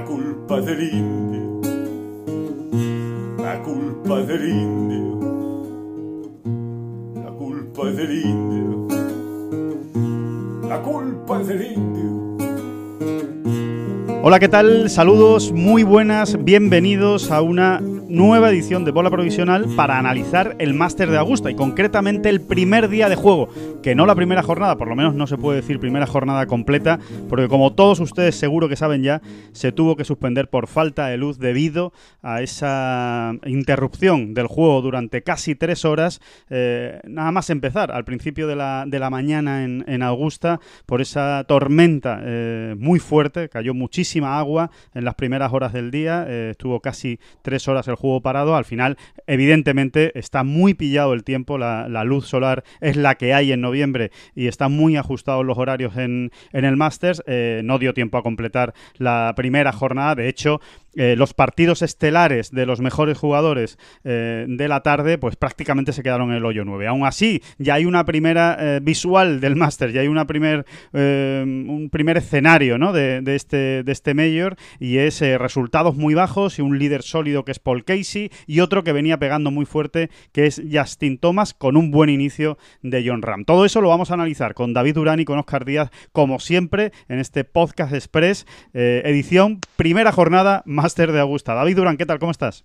La culpa del indio, la culpa del indio, la culpa del indio, la culpa del indio. Hola, ¿qué tal? Saludos, muy buenas, bienvenidos a una nueva edición de Bola Provisional para analizar el Máster de Augusta y concretamente el primer día de juego, que no la primera jornada, por lo menos no se puede decir primera jornada completa, porque como todos ustedes seguro que saben ya, se tuvo que suspender por falta de luz debido a esa interrupción del juego durante casi tres horas, eh, nada más empezar, al principio de la, de la mañana en, en Augusta, por esa tormenta eh, muy fuerte, cayó muchísima agua en las primeras horas del día, eh, estuvo casi tres horas el juego parado. Al final, evidentemente, está muy pillado el tiempo. La, luz solar es la que hay en noviembre y están muy ajustados los horarios en, en el Masters. Eh, no dio tiempo a completar la primera jornada. De hecho, eh, los partidos estelares de los mejores jugadores eh, de la tarde, pues prácticamente se quedaron en el hoyo 9. Aún así, ya hay una primera eh, visual del Master, ya hay una primer, un primer escenario ¿no? de, de este, de este Major y es resultados muy bajos y un líder sólido que es Paul Casey y otro que venía pegando muy fuerte que es Justin Thomas con un buen inicio de John Ram. Todo eso lo vamos a analizar con David Durán y con Oscar Díaz, como siempre, en este Podcast Express, edición primera jornada Máster de Augusta. David Durán, ¿qué tal? ¿Cómo estás?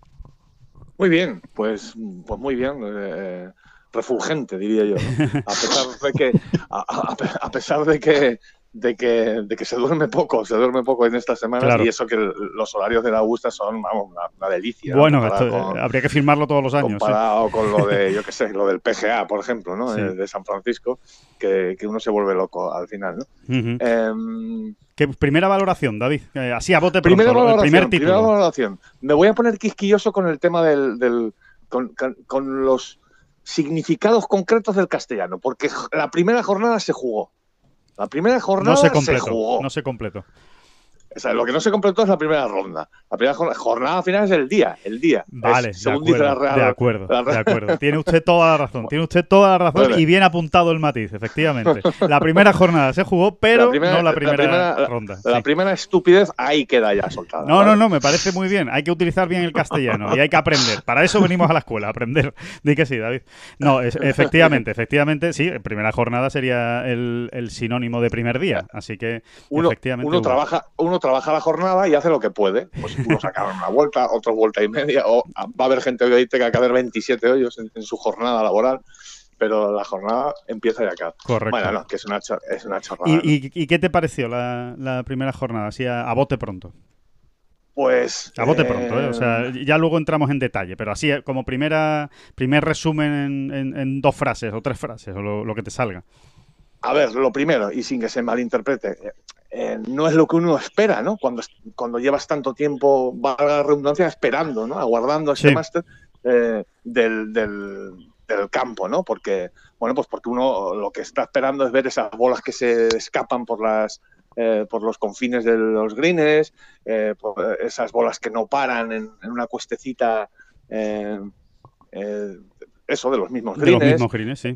Muy bien, pues, pues muy bien. eh, refulgente, diría yo. a pesar de que, de que, de que se duerme poco, se duerme poco en estas semanas Claro. y eso que los horarios de la Augusta son, vamos, una, una delicia. ¿no? Bueno, Comparado esto, con- habría que firmarlo todos los años. sí. comparado con lo de, yo qué sé, lo del PGA, por ejemplo, ¿no? Sí. Eh, de San Francisco, que, que uno se vuelve loco al final, ¿no? Em, ¿Qué primera valoración, David? Eh, así a bote pronto, primera el valoración, primer primera título. valoración. Me voy a poner quisquilloso con el tema del, del- con, con- con los significados concretos del castellano, porque la primera jornada se jugó. La primera jornada No se se, completó. jugó. No se completó. O sea, lo que no se completó es la primera ronda. La primera jornada, jornada final es el día, el día. Vale, Es, de según dice la acuerdo, Real. de acuerdo, la de acuerdo. Tiene usted toda la razón, tiene usted toda la razón Vale. y bien apuntado el matiz, efectivamente. La primera jornada se jugó, pero La primera- no la la primera, ronda. La sí. primera estupidez ahí queda ya soltada. No, ¿vale? no, no, me parece muy bien. Hay que utilizar bien el castellano y hay que aprender. Para eso venimos a la escuela, a aprender. Di que sí, David. No, es- efectivamente, efectivamente, sí, primera jornada sería el, el sinónimo de primer día. Así que, Uno, efectivamente. uno hubo. trabaja, uno trabaja la jornada y hace lo que puede. Pues unos sacaron una vuelta, otros vuelta y media, o va a haber gente que tenga que hacer 27 hoyos en, en su jornada laboral, pero la jornada empieza y acaba. Correcto. Bueno, no, que es una, es una chorrada. ¿Y, ¿no? y- y qué te pareció la, la primera jornada? Así a, a bote pronto. Pues. A bote eh, pronto, ¿eh? O sea, ya luego entramos en detalle, pero así eh, como primera primer resumen en, en- en dos frases o tres frases o lo, lo que te salga. A ver, lo primero, y sin que se malinterprete, eh, no es lo que uno espera, ¿no? Cuando, cuando llevas tanto tiempo, valga la redundancia, esperando, ¿no? Aguardando ese Sí. máster eh, del, del, del campo, ¿no? Porque, bueno, pues porque uno lo que está esperando es ver esas bolas que se escapan por las eh, por los confines de los greens, eh, por esas bolas que no paran en, en una cuestecita, eh, eso, de los mismos De los mismos greens, sí.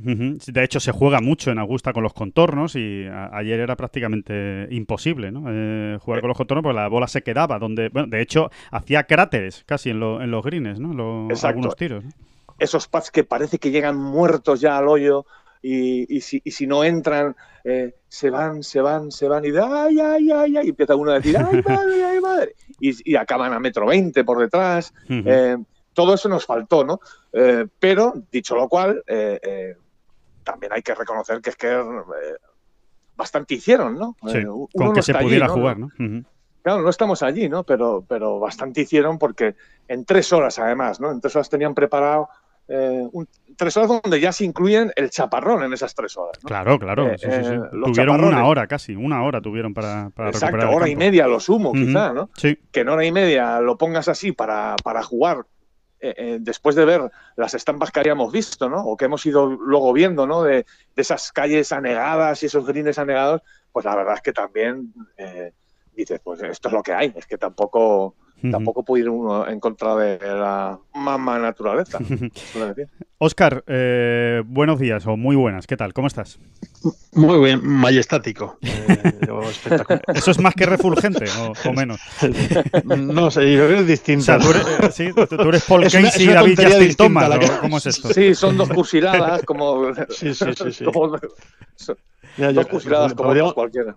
De hecho, se juega mucho en Augusta con los contornos y ayer era prácticamente imposible ¿no? Eh, jugar con los contornos porque la bola se quedaba donde, bueno, de hecho, hacía cráteres casi en, lo- en los greens, ¿no? Lo- Exacto. algunos tiros. ¿no? esos pads que parece que llegan muertos ya al hoyo y, y si, y si no entran, eh, se van, se van, se van y de ay, ay, ay, ay, y empieza uno a decir, ay, madre, ay, madre, y, y acaban a metro veinte por detrás. Eh, todo eso nos faltó, ¿no? Eh, pero, dicho lo cual, eh, eh, también hay que reconocer que es que bastante hicieron, ¿no? Sí, uno con no que se allí, pudiera ¿no? jugar, ¿no? Claro, no estamos allí, ¿no? Pero, pero bastante hicieron porque en tres horas, además, ¿no? En tres horas tenían preparado eh, tres horas donde ya se incluyen el chaparrón en esas tres horas. Claro, claro. tuvieron una hora casi, una hora tuvieron para, para Exacto, hora y media lo sumo, quizá, ¿no? Sí. Que en hora y media lo pongas así para, para jugar después de ver las estampas que habíamos visto, ¿no? O que hemos ido luego viendo, ¿no? De, de esas calles anegadas y esos greens anegados, pues la verdad es que también dices, pues esto es lo que hay, es que tampoco, tampoco puede ir uno en contra de la mamá naturaleza. Oscar, eh, buenos días o muy buenas, ¿qué tal? ¿Cómo estás? Muy bien, majestático. Eh, ¿Eso es más que refulgente o, menos? No sé, yo creo que es distinto. O sea, tú eres, sí, tú eres Paul Casey y David Justin Thomas, ¿cómo es esto? Sí, son dos como... Sí, sí, sí. sí. Como... dos cursiladas como cualquiera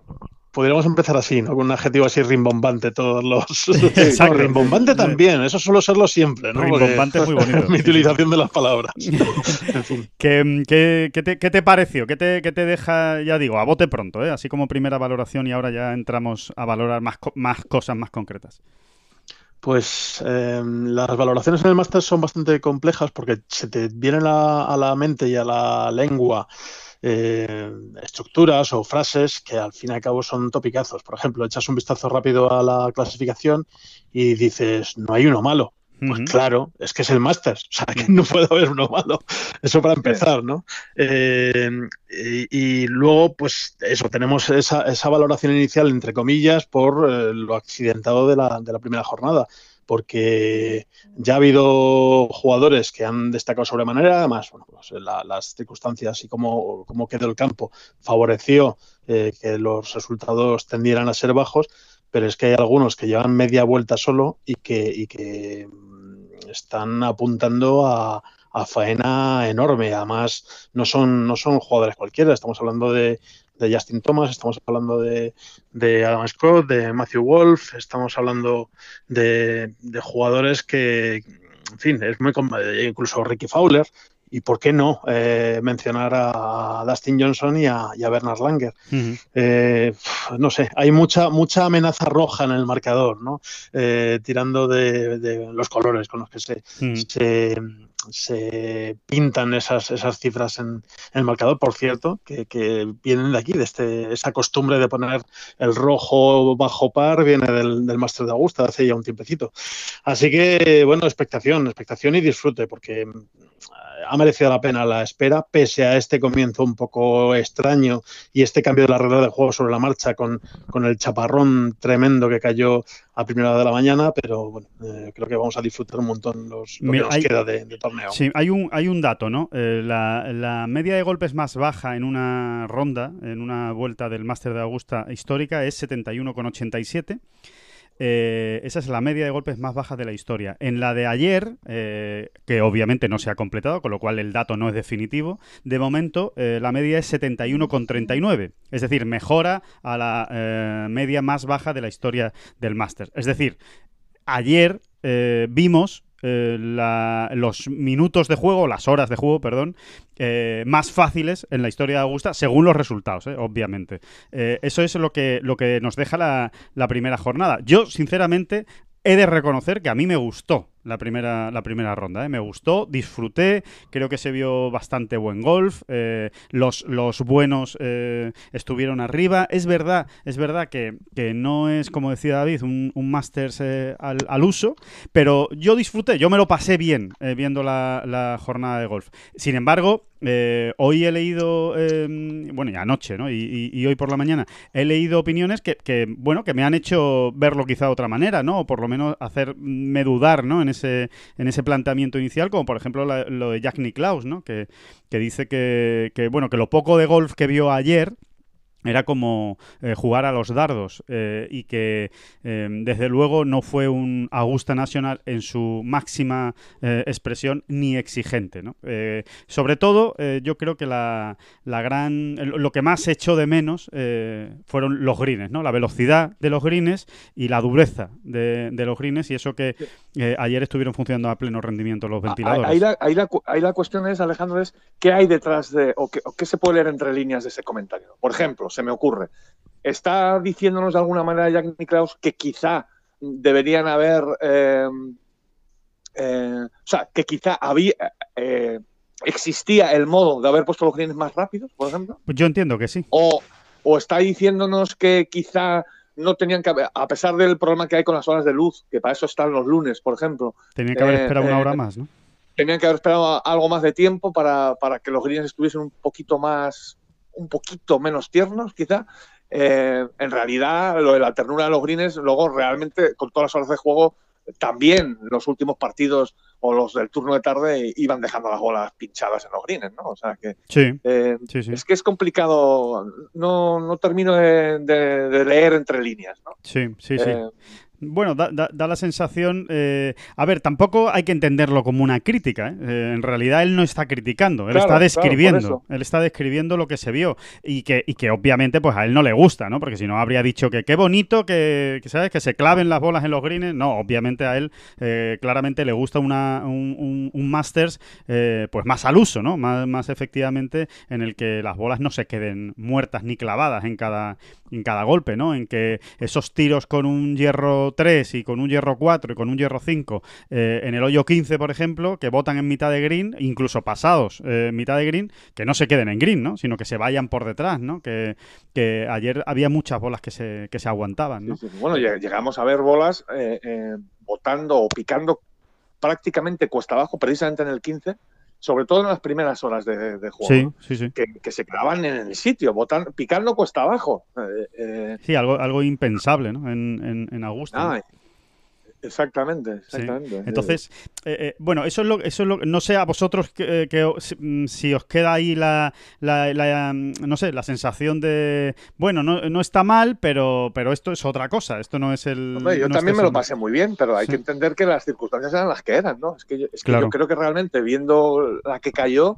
podríamos empezar así, ¿no? Con un adjetivo así rimbombante, todos los. Exacto. rimbombante también, eso suelo serlo siempre, ¿no? Rimbombante es muy bonito. mi utilización de las palabras. ¿Qué, qué, te, ¿Qué, te, pareció? ¿Qué te, te, deja, ya digo, a bote pronto, ¿eh? Así como primera valoración y ahora ya entramos a valorar más, más cosas más concretas. Pues em, las valoraciones en el máster son bastante complejas porque se te vienen a la mente y a la lengua eh, estructuras o frases que al fin y al cabo son topicazos. Por ejemplo, echas un vistazo rápido a la clasificación y dices, no hay uno malo. Pues claro, es que es el máster, o sea, que no puede haber uno malo. Eso para empezar, ¿no? Eh, y, luego, pues eso, tenemos esa, esa, valoración inicial, entre comillas, por eh, lo accidentado de la, de la primera jornada porque ya ha habido jugadores que han destacado sobremanera, además, bueno, pues las circunstancias y cómo, cómo, quedó el campo favoreció eh, que los resultados tendieran a ser bajos, pero es que hay algunos que llevan media vuelta solo y que, y que mm, están apuntando a, a faena enorme. Además, no son, no son jugadores cualquiera, estamos hablando de, de Justin Thomas, estamos hablando de, Adam Scott, de Matthew Wolf, estamos hablando de, jugadores que, en fin, es muy incluso Ricky Fowler. Y por qué no eh, mencionar a Dustin Johnson y a, Bernard Langer. Eh, no sé, hay mucha mucha amenaza roja en el marcador, ¿no? Eh, tirando de, los colores con los que se, se se pintan esas, esas cifras en, el marcador, por cierto, que, vienen de aquí, de este, esa costumbre de poner el rojo bajo par, viene del, del de Augusta, hace ya un tiempecito. Así que, bueno, expectación, expectación y disfrute, porque ha merecido la pena la espera, pese a este comienzo un poco extraño y este cambio de la regla de juego sobre la marcha con, el chaparrón tremendo que cayó a primera hora de la mañana, pero bueno, eh, creo que vamos a disfrutar un montón los, lo que nos queda de, torneo. Sí, hay un, hay un dato, ¿no? Eh, la, la, media de golpes más baja en una ronda, en una vuelta del Máster de Augusta histórica, es 71,87. Eh, esa es la media de golpes más baja de la historia. En la de ayer, eh, que obviamente no se ha completado, con lo cual el dato no es definitivo, de momento eh, la media es 71,39. Es decir, mejora a la media más baja de la historia del máster. Es decir, ayer vimos eh, los minutos de juego, las horas de juego, perdón, eh, más fáciles en la historia de Augusta, según los resultados, eh, obviamente. eso es lo que, lo que nos deja la, la primera jornada. Yo, sinceramente, he de reconocer que a mí me gustó la primera, la primera ronda. ¿eh? Me gustó, disfruté, creo que se vio bastante buen golf, eh, los, los buenos eh, estuvieron arriba. Es verdad, es verdad que, no es, como decía David, un, un Masters al, al, uso, pero yo disfruté, yo me lo pasé bien viendo la, la jornada de golf. Sin embargo, eh, hoy he leído, em, bueno, y anoche, ¿no? Y, hoy por la mañana he leído opiniones que, bueno, que me han hecho verlo quizá de otra manera, ¿no? O por lo menos hacerme dudar, ¿no? En ese, en ese planteamiento inicial, como por ejemplo lo de Jack Nicklaus, ¿no? Que, que dice que, que, bueno, que lo poco de golf que vio ayer era como eh, jugar a los dardos eh, y que eh, desde luego no fue un Augusta Nacional en su máxima expresión ni exigente. ¿no? sobre todo yo creo que la, la, gran lo que más echó de menos fueron los greens, ¿no? la velocidad de los greens y la dureza de, los greens y eso que ayer estuvieron funcionando a pleno rendimiento los ventiladores. Ahí la, ahí la, ahí la cuestión es, Alejandro, es qué hay detrás de o qué, o qué se puede leer entre líneas de ese comentario. Por ejemplo, se me ocurre. ¿Está diciéndonos de alguna manera Jack Nicklaus que quizá deberían haber eh, eh, o sea, que quizá había, eh, existía el modo de haber puesto los greens más rápidos, por ejemplo. Pues yo entiendo que sí. O, o está diciéndonos que quizá no tenían que haber, a pesar del problema que hay con las horas de luz, que para eso están los lunes, por ejemplo. Tenían que haber esperado una hora más, ¿no? Tenían que haber esperado algo más de tiempo para, para que los greens estuviesen un poquito más, un poquito menos tiernos, quizá. Eh, en realidad, lo de la ternura de los greens, luego realmente, con todas las horas de juego, también los últimos partidos o los del turno de tarde iban dejando las bolas pinchadas en los greens, ¿no? O sea que Sí, eh, sí, sí. es que es complicado, no, no termino de, de- de leer entre líneas, ¿no? Sí, sí, sí. Eh, Bueno, da, da- da la sensación. eh, a ver, tampoco hay que entenderlo como una crítica. ¿eh? Eh, en realidad, él no está criticando, él Claro, está describiendo. él está describiendo lo que se vio y que, y que obviamente, pues a él no le gusta, ¿no? Porque si no habría dicho que qué bonito que, que, ¿sabes? Que se claven las bolas en los greens. No, obviamente a él eh, claramente le gusta una, un, un- un Masters, eh, pues más al uso, ¿no? Más, más efectivamente en el que las bolas no se queden muertas ni clavadas en cada, en cada golpe, ¿no? En que esos tiros con un hierro 3 y con un hierro 4 y con un hierro 5 eh, en el hoyo 15, por ejemplo, que botan en mitad de green, incluso pasados eh, en mitad de green, que no se queden en green, ¿no? Sino que se vayan por detrás, ¿no? Que, que ayer había muchas bolas que se, que se aguantaban, ¿no? Sí. Bueno, lleg- llegamos a ver bolas eh, eh, botando o picando prácticamente cuesta abajo, precisamente en el 15, sobre todo en las primeras horas de, de juego. Sí, sí, sí. Que, que se clavan en el sitio, botan, picando cuesta abajo. Eh, eh, Sí, algo, algo impensable, ¿no? En, en, en Augusta. ¿no? Exactamente, Sí. exactamente. Entonces, eh, eh, bueno, eso es lo, eso es lo, no sé a vosotros que, que o- si, mm, si os queda ahí la, la- la, mm, no sé, la sensación de, bueno, no, no está mal, pero, pero esto es otra cosa, esto no es el. Hombre, yo no también me lo pasé muy bien, pero hay Sí. que entender que las circunstancias eran las que eran, ¿no? Es que yo, es que Claro. yo creo que realmente viendo la que cayó,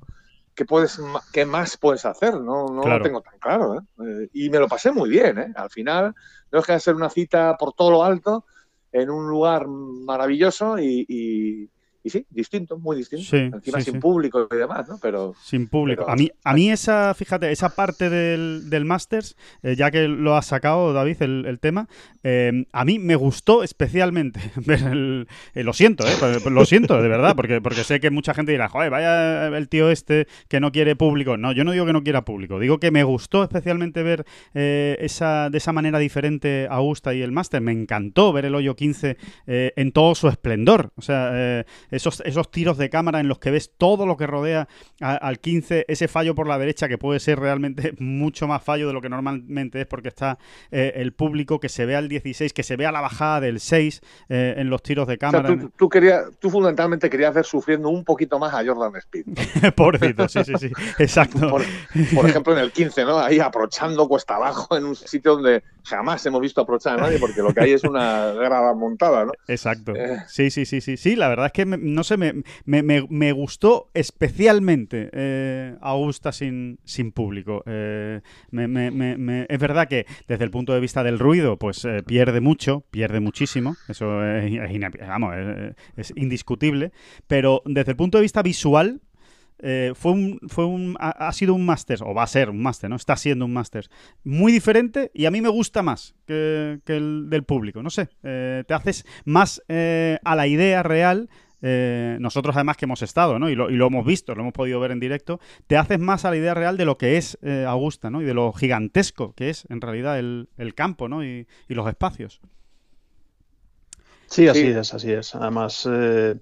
¿qué, puedes, qué más puedes hacer? No, no Claro. lo tengo tan claro. ¿eh? Eh, y me lo pasé muy bien. ¿eh? Al final, no deja de ser una cita por todo lo alto, en un lugar maravilloso y, y- y sí, distinto, muy distinto. Sí, Encima sí, sin sí. público y demás, ¿no? Pero Sin público. Pero- A mí, a mí esa, fíjate, esa parte del, del Masters, eh, ya que lo has sacado, David, el, el tema, eh, a mí me gustó especialmente ver el... eh, lo siento, eh, lo siento, de verdad, porque, porque sé que mucha gente dirá, joder, vaya el tío este que no quiere público. No, yo no digo que no quiera público, digo que me gustó especialmente ver esa, de esa manera diferente Augusta y el Master. Me encantó ver el hoyo 15 eh, en todo su esplendor. O sea, esos, esos tiros de cámara en los que ves todo lo que rodea a- al 15, ese fallo por la derecha que puede ser realmente mucho más fallo de lo que normalmente es porque está eh, el público, que se vea el 16, que se vea la bajada del 6 eh, en los tiros de o sea, cámara. tú, tú querías, tú fundamentalmente querías ver sufriendo un poquito más a Jordan Speed. Pobrecito, sí, sí, sí, exacto. Por, por ejemplo, en el 15, ¿no? Ahí aprochando cuesta abajo en un sitio donde jamás hemos visto aprochar a nadie porque lo que hay es una grada montada, ¿no? Exacto. Eh. Sí, sí, sí, sí. Sí, la verdad es que, me- no sé, me, me, me- me gustó especialmente eh, Augusta sin, sin público. Eh, es verdad que desde el punto de vista del ruido, pues eh, pierde mucho, pierde muchísimo. Eso es, indiscutible. Pero desde el punto de vista visual, fue un, fue un, ha, sido un máster, o va a ser un máster, ¿no? Está siendo un máster muy diferente y a mí me gusta más que, el del público. No sé, te haces más a la idea real. Eh, nosotros además que hemos estado, ¿no? Y lo, y lo hemos visto, lo hemos podido ver en directo, te haces más a la idea real de lo que es eh, Augusta, ¿no? Y de lo gigantesco que es en realidad el, el campo, ¿no? Y, y los espacios. Sí, así Sí. es, así es. Además, eh,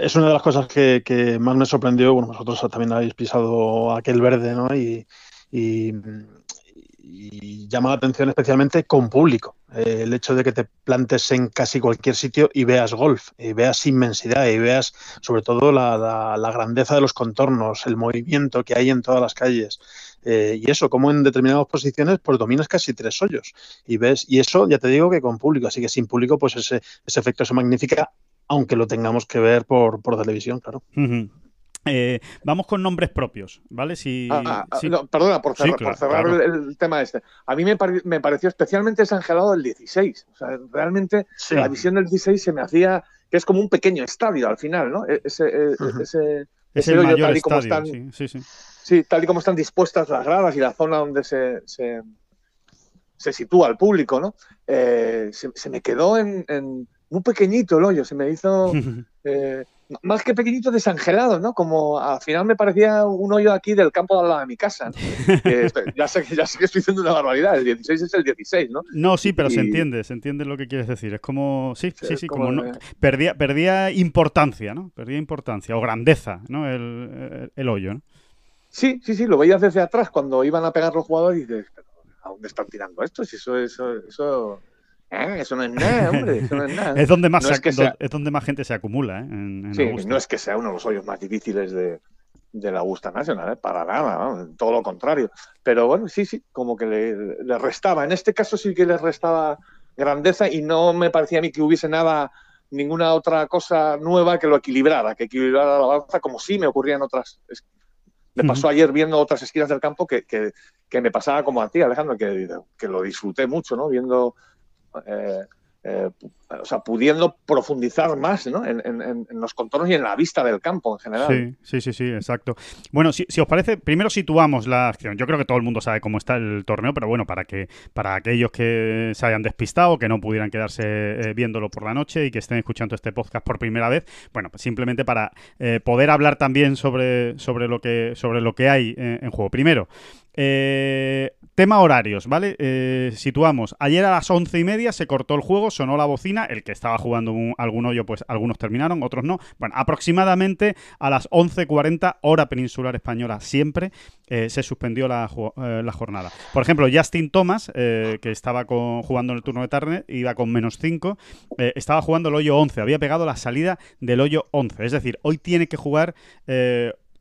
es una de las cosas que, que más me sorprendió. Bueno, vosotros también habéis pisado aquel verde, ¿no? Y, y- y llama la atención especialmente con público. Eh, el hecho de que te plantes en casi cualquier sitio y veas golf, y veas inmensidad, y veas sobre todo la, la- la grandeza de los contornos, el movimiento que hay en todas las calles. Eh, y eso, como en determinadas posiciones, pues dominas casi tres hoyos y ves, y eso ya te digo que con público, así que sin público, pues ese, ese efecto se magnifica, aunque lo tengamos que ver por, por televisión, claro. Eh, vamos con nombres propios, ¿vale? Si, Ah, ah, si- no, perdona, por Sí, cerrar, claro, por cerrar claro. el, el tema este. A mí me, pare- me pareció especialmente desangelado el 16. O sea, realmente Sí. la visión del 16 se me hacía que es como un pequeño estadio al final, ¿no? E- Ese, es el mayor tal y como estadio. están, sí, sí, sí. sí, tal y como están dispuestas las gradas y la zona donde se, se, se sitúa el público, ¿no? Eh, se, se me quedó en, en- muy pequeñito el hoyo, se me hizo eh, más que pequeñito, desangelado, ¿no? Como al final me parecía un hoyo aquí del campo de al lado de mi casa. ya, sé, ya sé que estoy diciendo una barbaridad, el 16 es el 16, ¿no? No, sí, pero se entiende, se entiende lo que quieres decir. Es como, sí, sí, sí, como, no, perdía, perdía importancia, ¿no? Perdía importancia o grandeza, ¿no? El, el, hoyo, ¿no? Sí, sí, sí, lo veías desde atrás cuando iban a pegar los jugadores y dices, ¿a dónde están tirando esto? Si eso, eso, eso ¿Eh? Eso no es nada, hombre. Eso no es nada. es, donde más es, donde más gente se acumula. ¿eh? sí, no es que sea uno de los hoyos más difíciles de, de la Augusta Nacional, ¿eh? para nada, todo lo contrario. Pero bueno, sí, sí, como que le, restaba. En este caso sí que le restaba grandeza y no me parecía a mí que hubiese nada, ninguna otra cosa nueva que lo equilibrara, que equilibrara la balanza, como sí me ocurría en otras. Me pasó ayer viendo otras esquinas del campo que, que, que me pasaba como a ti, Alejandro, que, que lo disfruté mucho, ¿no? Viendo eh, eh, o sea, pudiendo profundizar más ¿no? en, los contornos y en la vista del campo en general. Sí, sí, sí, exacto. Bueno, si, os parece, primero situamos la acción. Yo creo que todo el mundo sabe cómo está el torneo, pero bueno, para que para aquellos que se hayan despistado, que no pudieran quedarse eh, viéndolo por la noche y que estén escuchando este podcast por primera vez, bueno, pues simplemente para poder hablar también sobre, sobre, lo, que, sobre lo que hay en juego. Primero, eh, tema horarios, ¿vale? Eh, situamos. Ayer a las once y media se cortó el juego, sonó la bocina. El que estaba jugando algún hoyo, pues algunos terminaron, otros no. Bueno, aproximadamente a las 11.40, hora peninsular española, siempre eh, se suspendió la, jornada. Por ejemplo, Justin Thomas, que estaba jugando en el turno de tarde, iba con menos 5, estaba jugando el hoyo 11, había pegado la salida del hoyo 11. Es decir, hoy tiene que jugar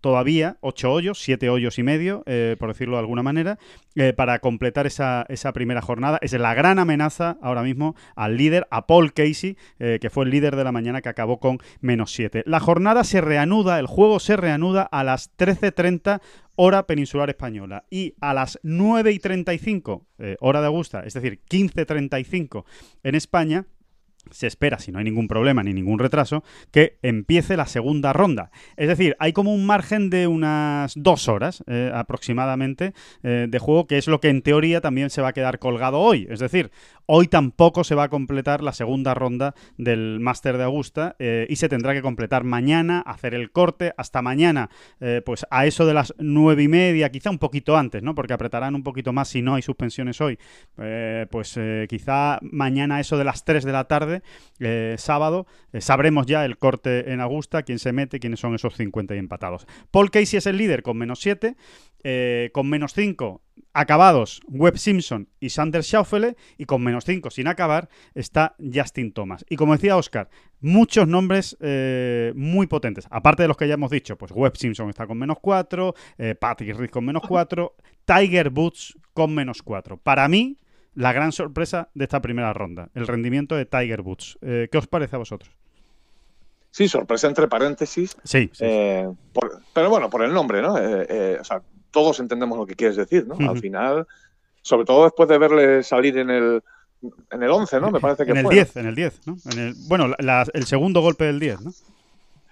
todavía ocho hoyos, siete hoyos y medio, eh, por decirlo de alguna manera, eh, para completar esa, esa, primera jornada. Es la gran amenaza ahora mismo al líder, a Paul Casey, eh, que fue el líder de la mañana que acabó con menos siete. La jornada se reanuda, el juego se reanuda a las 13.30 hora peninsular española y a las 9 y 35 hora de Augusta, es decir, 15.35 en España, se espera, si no hay ningún problema ni ningún retraso, que empiece la segunda ronda. Es decir, hay como un margen de unas dos horas eh, aproximadamente eh, de juego, que es lo que en teoría también se va a quedar colgado hoy. Es decir, hoy tampoco se va a completar la segunda ronda del Máster de Augusta eh, y se tendrá que completar mañana, hacer el corte hasta mañana, pues a eso de las nueve y media, quizá un poquito antes, ¿no? Porque apretarán un poquito más si no hay suspensiones hoy. pues quizá mañana a eso de las tres de la tarde eh, sábado, eh, sabremos ya el corte en Augusta, quién se mete, quiénes son esos 50 y empatados. Paul Casey es el líder con menos 7, eh, con menos 5 acabados Webb Simpson y Sanders Schaufele y con menos 5 sin acabar está Justin Thomas. Y como decía Oscar, muchos nombres muy potentes. Aparte de los que ya hemos dicho, pues Webb Simpson está con menos 4, Patrick Reed con menos 4, Tiger Boots con menos 4. Para mí, la gran sorpresa de esta primera ronda, el rendimiento de Tiger Woods. Eh, ¿Qué os parece a vosotros? Sí, sorpresa entre paréntesis. Sí. Eh, pero bueno, por el nombre, ¿no? Eh, o sea, todos entendemos lo que quieres decir, ¿no? Al final, sobre todo después de verle salir en el, en el 11, ¿no? Me parece que en el 10, en el 10, ¿no? En el, bueno, el segundo golpe del 10, ¿no?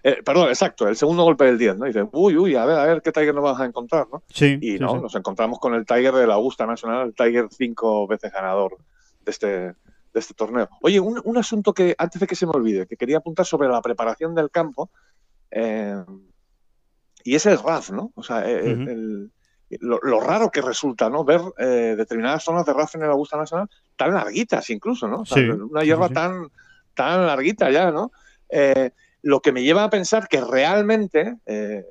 Eh, perdón, exacto, el segundo golpe del 10, ¿no? Y dices, uy, uy, a ver, a ver qué Tiger nos vamos a encontrar, ¿no? Sí. Y no, nos encontramos con el Tiger de la Augusta Nacional, el Tiger cinco veces ganador de este, de este torneo. Oye, un, asunto que, antes de que se me olvide, que quería apuntar sobre la preparación del campo, eh, y es el RAF, ¿no? O sea, eh, lo, raro que resulta, ¿no? Ver determinadas zonas de RAF en el Augusta Nacional tan larguitas incluso, ¿no? O sea, una hierba tan, tan larguita ya, ¿no? Lo que me lleva a pensar que realmente, eh,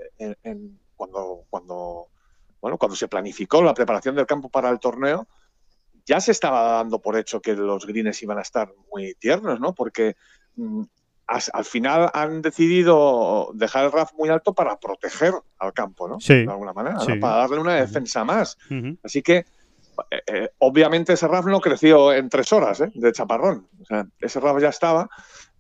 cuando, cuando, bueno, cuando se planificó la preparación del campo para el torneo, ya se estaba dando por hecho que los greens iban a estar muy tiernos, ¿no? Porque mm, al final han decidido dejar el RAF muy alto para proteger al campo, ¿no? Sí. De alguna manera, para darle una defensa más. Así que, eh, eh, obviamente, ese RAF no creció en tres horas de chaparrón. O sea, ese RAF ya estaba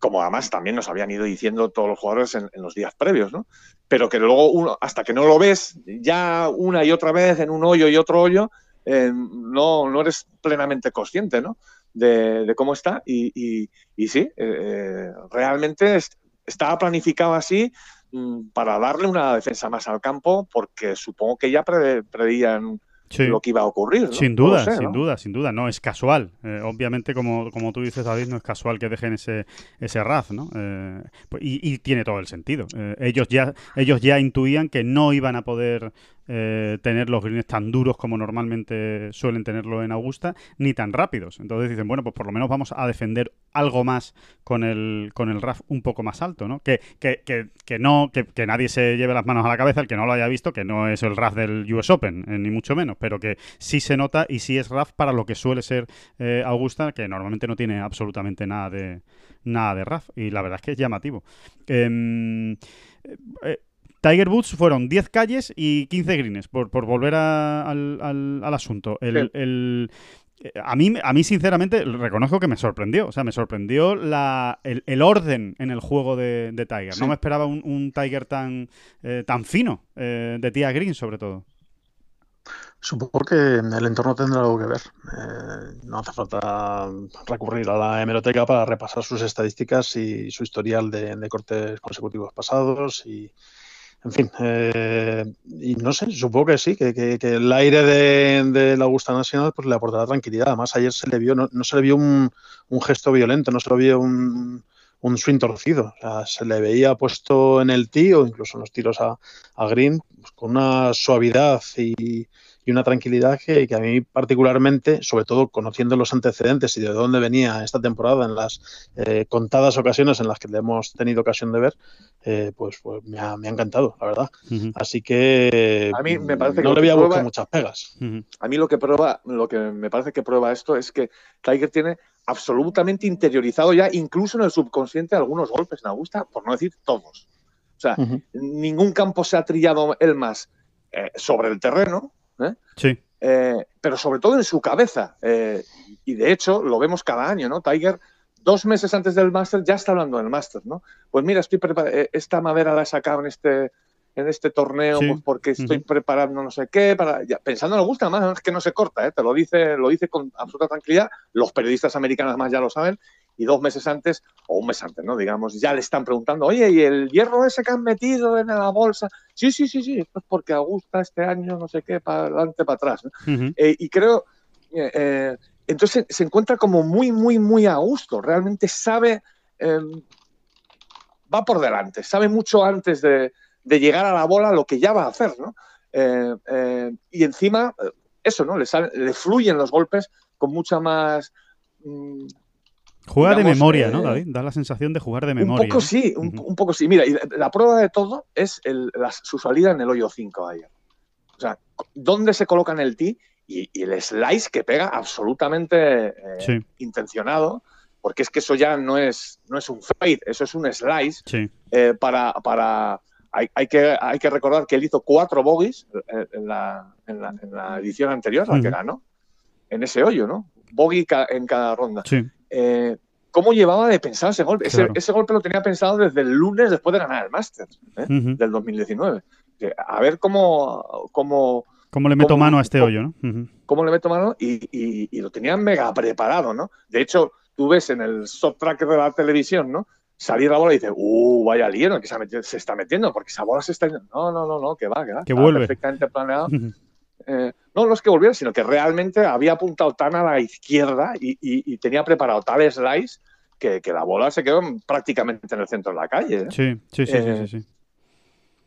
como además también nos habían ido diciendo todos los jugadores en, los días previos, ¿no? Pero que luego uno, hasta que no lo ves ya una y otra vez en un hoyo y otro hoyo, eh, no, no eres plenamente consciente, ¿no? De, cómo está y, y, sí, eh, eh, realmente estaba planificado así mm, para darle una defensa más al campo porque supongo que ya preveían lo que iba a ocurrir. Sin duda, sin duda, sin duda. No es casual. Eh, obviamente, como, como tú dices, David, no es casual que dejen ese, ese RAF, ¿no? Eh, pues, y, tiene todo el sentido. Eh, ellos, ya, ellos ya intuían que no iban a poder eh, tener los greens tan duros como normalmente suelen tenerlo en Augusta, ni tan rápidos. Entonces dicen, bueno, pues por lo menos vamos a defender algo más con el, con el RAF un poco más alto, ¿no? Que, que, que, no, que, nadie se lleve las manos a la cabeza, el que no lo haya visto, que no es el RAF del US Open, eh, ni mucho menos, pero que sí se nota y sí es RAF para lo que suele ser eh, Augusta, que normalmente no tiene absolutamente nada de nada de RAF. Y la verdad es que es llamativo. Em, Tiger Woods fueron 10 calles y 15 greens, por, volver al, asunto. El, a, mí, a mí, sinceramente, reconozco que me sorprendió. O sea, me sorprendió la, el, orden en el juego de, Tiger. No me esperaba un, Tiger tan, eh, tan fino, eh, de tía green sobre todo. Supongo que el entorno tendrá algo que ver. Eh, no hace falta recurrir a la hemeroteca para repasar sus estadísticas y su historial de, de cortes consecutivos pasados y, en fin, eh, y no sé, supongo que sí, que, que, el aire de, la Augusta Nacional pues le aportará tranquilidad. Además, ayer se le vio, no, se le vio un, un, gesto violento, no se le vio un, un swing torcido. Se le veía puesto en el tee o incluso en los tiros a, a green pues, con una suavidad y, y una tranquilidad que, a mí particularmente, sobre todo conociendo los antecedentes y de dónde venía esta temporada en las eh, contadas ocasiones en las que le hemos tenido ocasión de ver, eh, pues, pues me, ha, encantado, la verdad. Así que a mí me parece no le voy a buscar muchas pegas. A mí lo que prueba, lo que me parece que prueba esto es que Tiger tiene absolutamente interiorizado ya, incluso en el subconsciente, algunos golpes en Augusta, por no decir todos. O sea, ningún campo se ha trillado él más eh, sobre el terreno, ¿eh? Sí. Eh, pero sobre todo en su cabeza. Eh, y de hecho, lo vemos cada año, ¿no? Tiger, dos meses antes del máster, ya está hablando del máster, ¿no? Pues mira, estoy esta madera la he sacado en este, en este torneo pues porque estoy preparando no sé qué, para, pensando en gusta más, es que no se corta, te lo dice, lo dice con absoluta tranquilidad, los periodistas americanos más ya lo saben, y dos meses antes, o un mes antes, ¿no? Digamos, ya le están preguntando, oye, ¿y el hierro ese que han metido en la bolsa? Sí, sí, sí, sí, esto es porque Augusta este año, no sé qué, para adelante, para atrás. Eh, y creo, eh, eh, entonces se encuentra como muy, muy, muy a gusto, realmente sabe, em, va por delante, sabe mucho antes de, llegar a la bola lo que ya va a hacer, ¿no? y encima, eso, ¿no? Le, le fluyen los golpes con mucha más... Mm, Juega de memoria, ¿no, eh, David? Da la sensación de jugar de memoria. Un poco sí, un, poco sí. Mira, y la prueba de todo es su salida en el hoyo 5 ayer. O sea, dónde se coloca en el tee y, el slice que pega absolutamente eh, intencionado, porque es que eso ya no es, no es un fade, eso es un slice eh, para... para hay, que, hay que recordar que él hizo cuatro bogies en la, en la, edición anterior, la que ganó, en ese hoyo, ¿no? Bogey en cada ronda. Sí. Eh, cómo llevaba de pensar ese golpe. Ese, golpe lo tenía pensado desde el lunes después de ganar el Masters ¿eh? del 2019. A ver cómo, cómo, ¿Cómo le meto mano a este hoyo, no? Cómo le meto mano y, lo tenía mega preparado, ¿no? De hecho, tú ves en el soft tracker de la televisión, ¿no? Salir la bola y dices, ¡uh, vaya lío que se, está metiendo! Porque esa bola se está... No, no, no, no, que va, que va. Que vuelve. Perfectamente planeado. Eh, no, es que volviera, sino que realmente había apuntado tan a la izquierda y, tenía preparado tal slice que, la bola se quedó prácticamente en el centro de la calle. ¿eh? Sí, sí, sí, sí, sí.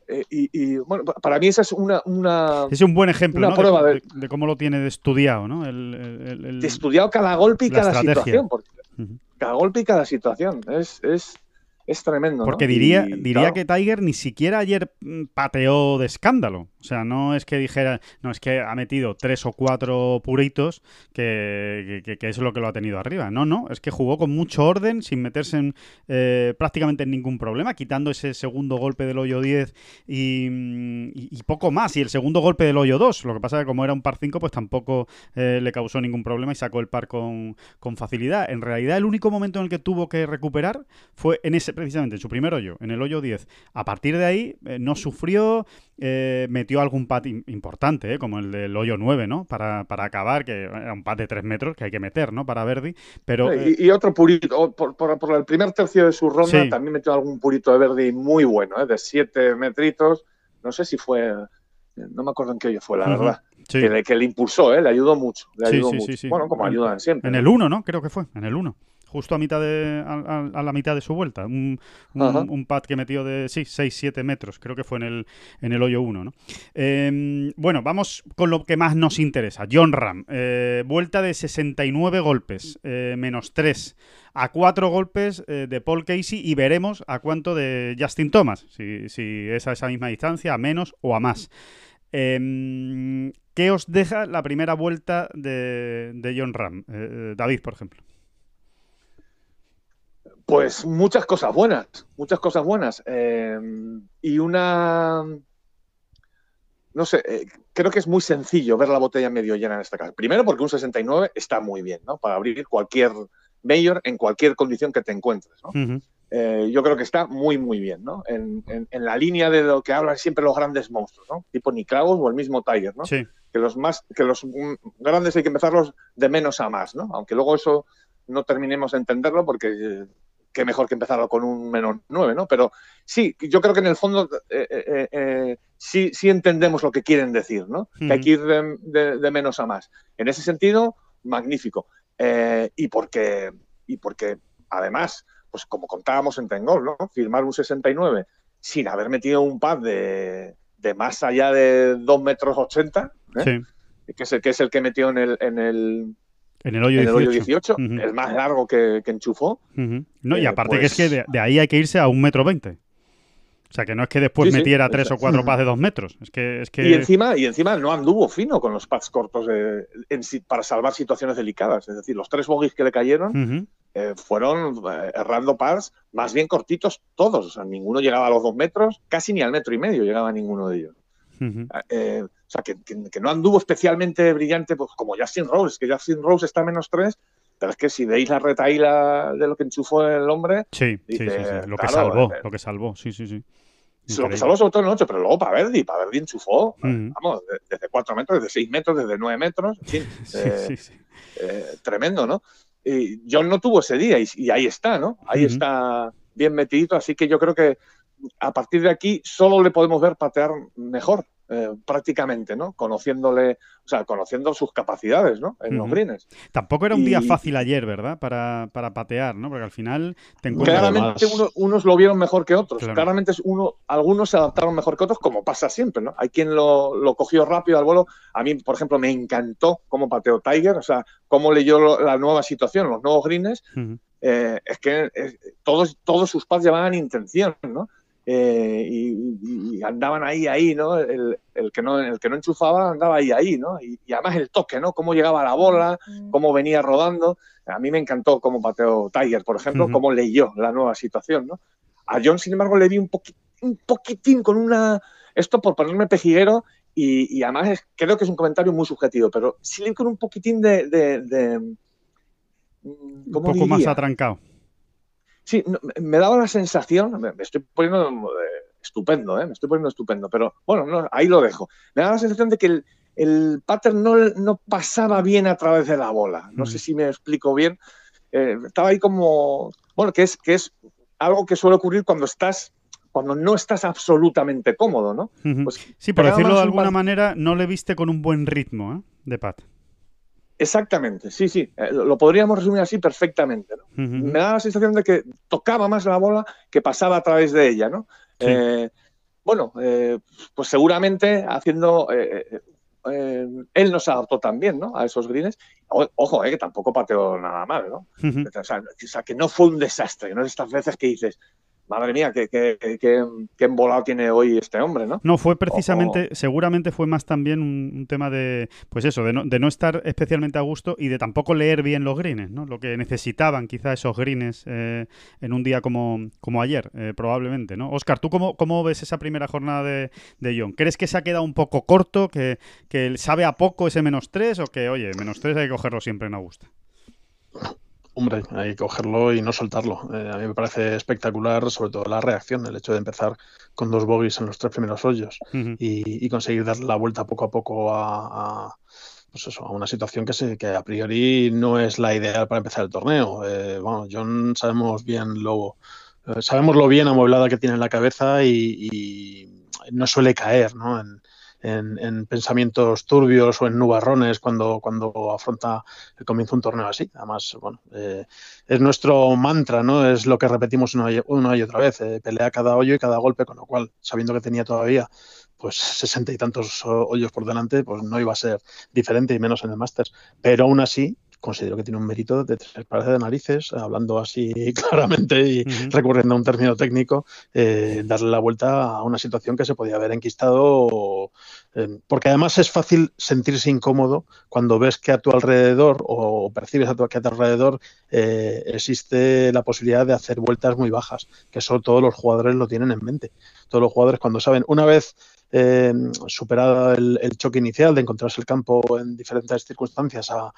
Eh, y, bueno, para mí esa es una. una es un buen ejemplo ¿no? prueba de, cómo lo tiene de estudiado, ¿no? El, de estudiado cada golpe y cada situación. Cada golpe y cada situación. Es, es, es tremendo. Porque diría, diría que Tiger ni siquiera ayer mm, pateó de escándalo. O sea, no es que dijera, no es que ha metido tres o cuatro puritos que, que, es lo que lo ha tenido arriba. No, no, es que jugó con mucho orden, sin meterse en, eh, prácticamente en ningún problema, quitando ese segundo golpe del hoyo 10 y, poco más. Y el segundo golpe del hoyo 2. Lo que pasa es que como era un par 5, pues tampoco eh, le causó ningún problema y sacó el par con, con facilidad. En realidad, el único momento en el que tuvo que recuperar fue en ese precisamente en su primer hoyo, en el hoyo 10. A partir de ahí eh, no sufrió, eh, metió algún pat importante, eh, como el del hoyo 9, ¿no? Para, acabar, que era un pat de 3 metros que hay que meter, ¿no? Para Verdi. Pero, y, otro purito, por, por, el primer tercio de su ronda también metió algún purito de Verdi muy bueno, de 7 metritos. No sé si fue no me acuerdo en qué hoyo fue, la verdad. Que, le, que, le, impulsó, le ayudó mucho. Le ayudó sí, mucho. Bueno, como ayudan siempre. En el 1, ¿no? Creo que fue, en el 1 justo a mitad de a, la mitad de su vuelta. Un, un, pad que metió de sí, 6-7 metros, creo que fue en el, en el hoyo 1. ¿no? Em, bueno, vamos con lo que más nos interesa. John Ram, eh, vuelta de 69 golpes, eh, menos 3 a 4 golpes eh, de Paul Casey y veremos a cuánto de Justin Thomas, si, si es a esa misma distancia, a menos o a más. Em, ¿Qué os deja la primera vuelta de, de John Ram? David, por ejemplo. Pues muchas cosas buenas, muchas cosas buenas. Eh, y una, no sé, eh, creo que es muy sencillo ver la botella medio llena en esta casa. Primero porque un 69 está muy bien, ¿no? Para abrir cualquier mayor en cualquier condición que te encuentres, ¿no? Eh, yo creo que está muy, muy bien, ¿no? En, la línea de lo que hablan siempre los grandes monstruos, ¿no? Tipo Niclavos o el mismo Tiger, ¿no? Sí. Que los más, que los grandes hay que empezarlos de menos a más, ¿no? Aunque luego eso no terminemos de entenderlo porque qué mejor que empezarlo con un menos 9, ¿no? Pero sí, yo creo que en el fondo eh, eh, eh, sí, sí entendemos lo que quieren decir, ¿no? Que hay que ir de, menos a más. En ese sentido, magnífico. y, porque, y porque, además, pues como contábamos en Tengol, ¿no? Firmar un 69 sin haber metido un pad de, más allá de 2 metros 80, que, es el, que es el que metió en el, en el en el hoyo 18, el más largo que, enchufó. No, y eh, aparte que es que pues de, ahí hay que irse a un metro veinte. O sea, que no es que después metiera tres o cuatro pads de dos metros. Es que, es que... Y, encima, y encima no anduvo fino con los pads cortos para salvar situaciones delicadas. Es decir, los tres bogies que le cayeron eh, fueron eh, errando pads más bien cortitos todos. O sea, ninguno llegaba a los dos metros, casi ni al metro y medio llegaba ninguno de ellos. Eh, sea, que, no anduvo especialmente brillante pues, como Justin Rose, que Justin Rose está a menos 3, pero es que si veis la retaíla de lo que enchufó el hombre... Sí, sí, sí, lo que salvó, eh, lo que salvó, sí, sí, sí. Lo que salvó sobre todo en el 8, pero luego para Verdi, para Verdi enchufó, vamos, desde 4 metros, desde 6 metros, desde 9 metros, en fin, eh, tremendo, ¿no? Y John no tuvo ese día y, ahí está, ¿no? Ahí está bien metidito, así que yo creo que a partir de aquí solo le podemos ver patear mejor. Eh, prácticamente, ¿no? Conociéndole, o sea, conociendo sus capacidades, ¿no? En los greens. Tampoco era un día fácil ayer, ¿verdad? Para, patear, ¿no? Porque al final te encuentras... Claramente unos lo vieron mejor que otros. Claramente uno, algunos se adaptaron mejor que otros, como pasa siempre, ¿no? Hay quien lo, cogió rápido al vuelo. A mí, por ejemplo, me encantó cómo pateó Tiger, o sea, cómo leyó la nueva situación, los nuevos greens. Eh, es que eh, todos, todos sus pads llevaban intención, ¿no? Eh, y, andaban ahí, ahí, ¿no? El, que ¿no? el que no enchufaba andaba ahí, ahí, ¿no? Y, además el toque, ¿no? Cómo llegaba la bola, cómo venía rodando. A mí me encantó cómo pateó Tiger, por ejemplo, cómo leyó la nueva situación, ¿no? A John, sin embargo, le di un, un poquitín con una... Esto por ponerme pejiguero y, además creo que es un comentario muy subjetivo, pero sí le di con un poquitín de... de, un poco más atrancado. Sí, me daba la sensación, me, estoy poniendo eh, estupendo, ¿eh? me estoy poniendo estupendo, pero bueno, ahí lo dejo. Me daba la sensación de que el, el pattern no, pasaba bien a través de la bola. No sé si me explico bien. Eh, estaba ahí como, bueno, que es, que es algo que suele ocurrir cuando estás cuando no estás absolutamente cómodo, ¿no? Pues sí, por decirlo de alguna manera, no le viste con un buen ritmo ¿eh? de pat. Exactamente, sí, sí, eh, lo podríamos resumir así perfectamente. Me da la sensación de que tocaba más la bola que pasaba a través de ella, ¿no? Eh, bueno, eh, pues seguramente haciendo... él no se adaptó también, ¿no? A esos greens. ojo, que tampoco pateó nada mal, ¿no? o, sea, o, sea, que no fue un desastre, ¿no? Estas veces que dices, madre mía, qué, qué, qué, embolado tiene hoy este hombre, ¿no? No, fue precisamente, seguramente fue más también un, tema de, pues eso, de no, de no, estar especialmente a gusto y de tampoco leer bien los greens, ¿no? Lo que necesitaban quizá esos greens eh, en un día como, como ayer, eh, probablemente, ¿no? Oscar, ¿tú cómo, cómo, ves esa primera jornada de, de John? ¿Crees que se ha quedado un poco corto, que, que sabe a poco ese menos tres o que, oye, menos tres hay que cogerlo siempre en Augusta? Hombre, hay que cogerlo y no soltarlo. Eh, a mí me parece espectacular, sobre todo la reacción, el hecho de empezar con dos bogies en los tres primeros hoyos y, conseguir dar la vuelta poco a poco a, pues eso, a una situación que, se, que a priori no es la ideal para empezar el torneo. Eh, bueno, John sabemos bien lo, eh, sabemos lo bien amueblada que tiene en la cabeza y, no suele caer ¿no? en, en, pensamientos turbios o en nubarrones cuando, cuando afronta el comienzo un torneo así. Además, bueno, eh, es nuestro mantra, ¿no? Es lo que repetimos una, y otra vez, eh, pelea cada hoyo y cada golpe, con lo cual, sabiendo que tenía todavía pues sesenta y tantos hoyos por delante, pues no iba a ser diferente y menos en el Masters. Pero aún así, considero que tiene un mérito de tres pares de narices, hablando así claramente y recurriendo a un término técnico, eh, darle la vuelta a una situación que se podía haber enquistado, eh, porque además es fácil sentirse incómodo cuando ves que a tu alrededor o percibes a tu, que a tu alrededor eh, existe la posibilidad de hacer vueltas muy bajas, que eso todos los jugadores lo tienen en mente. Todos los jugadores cuando saben, una vez superado el, el, choque inicial de encontrarse el campo en diferentes circunstancias a,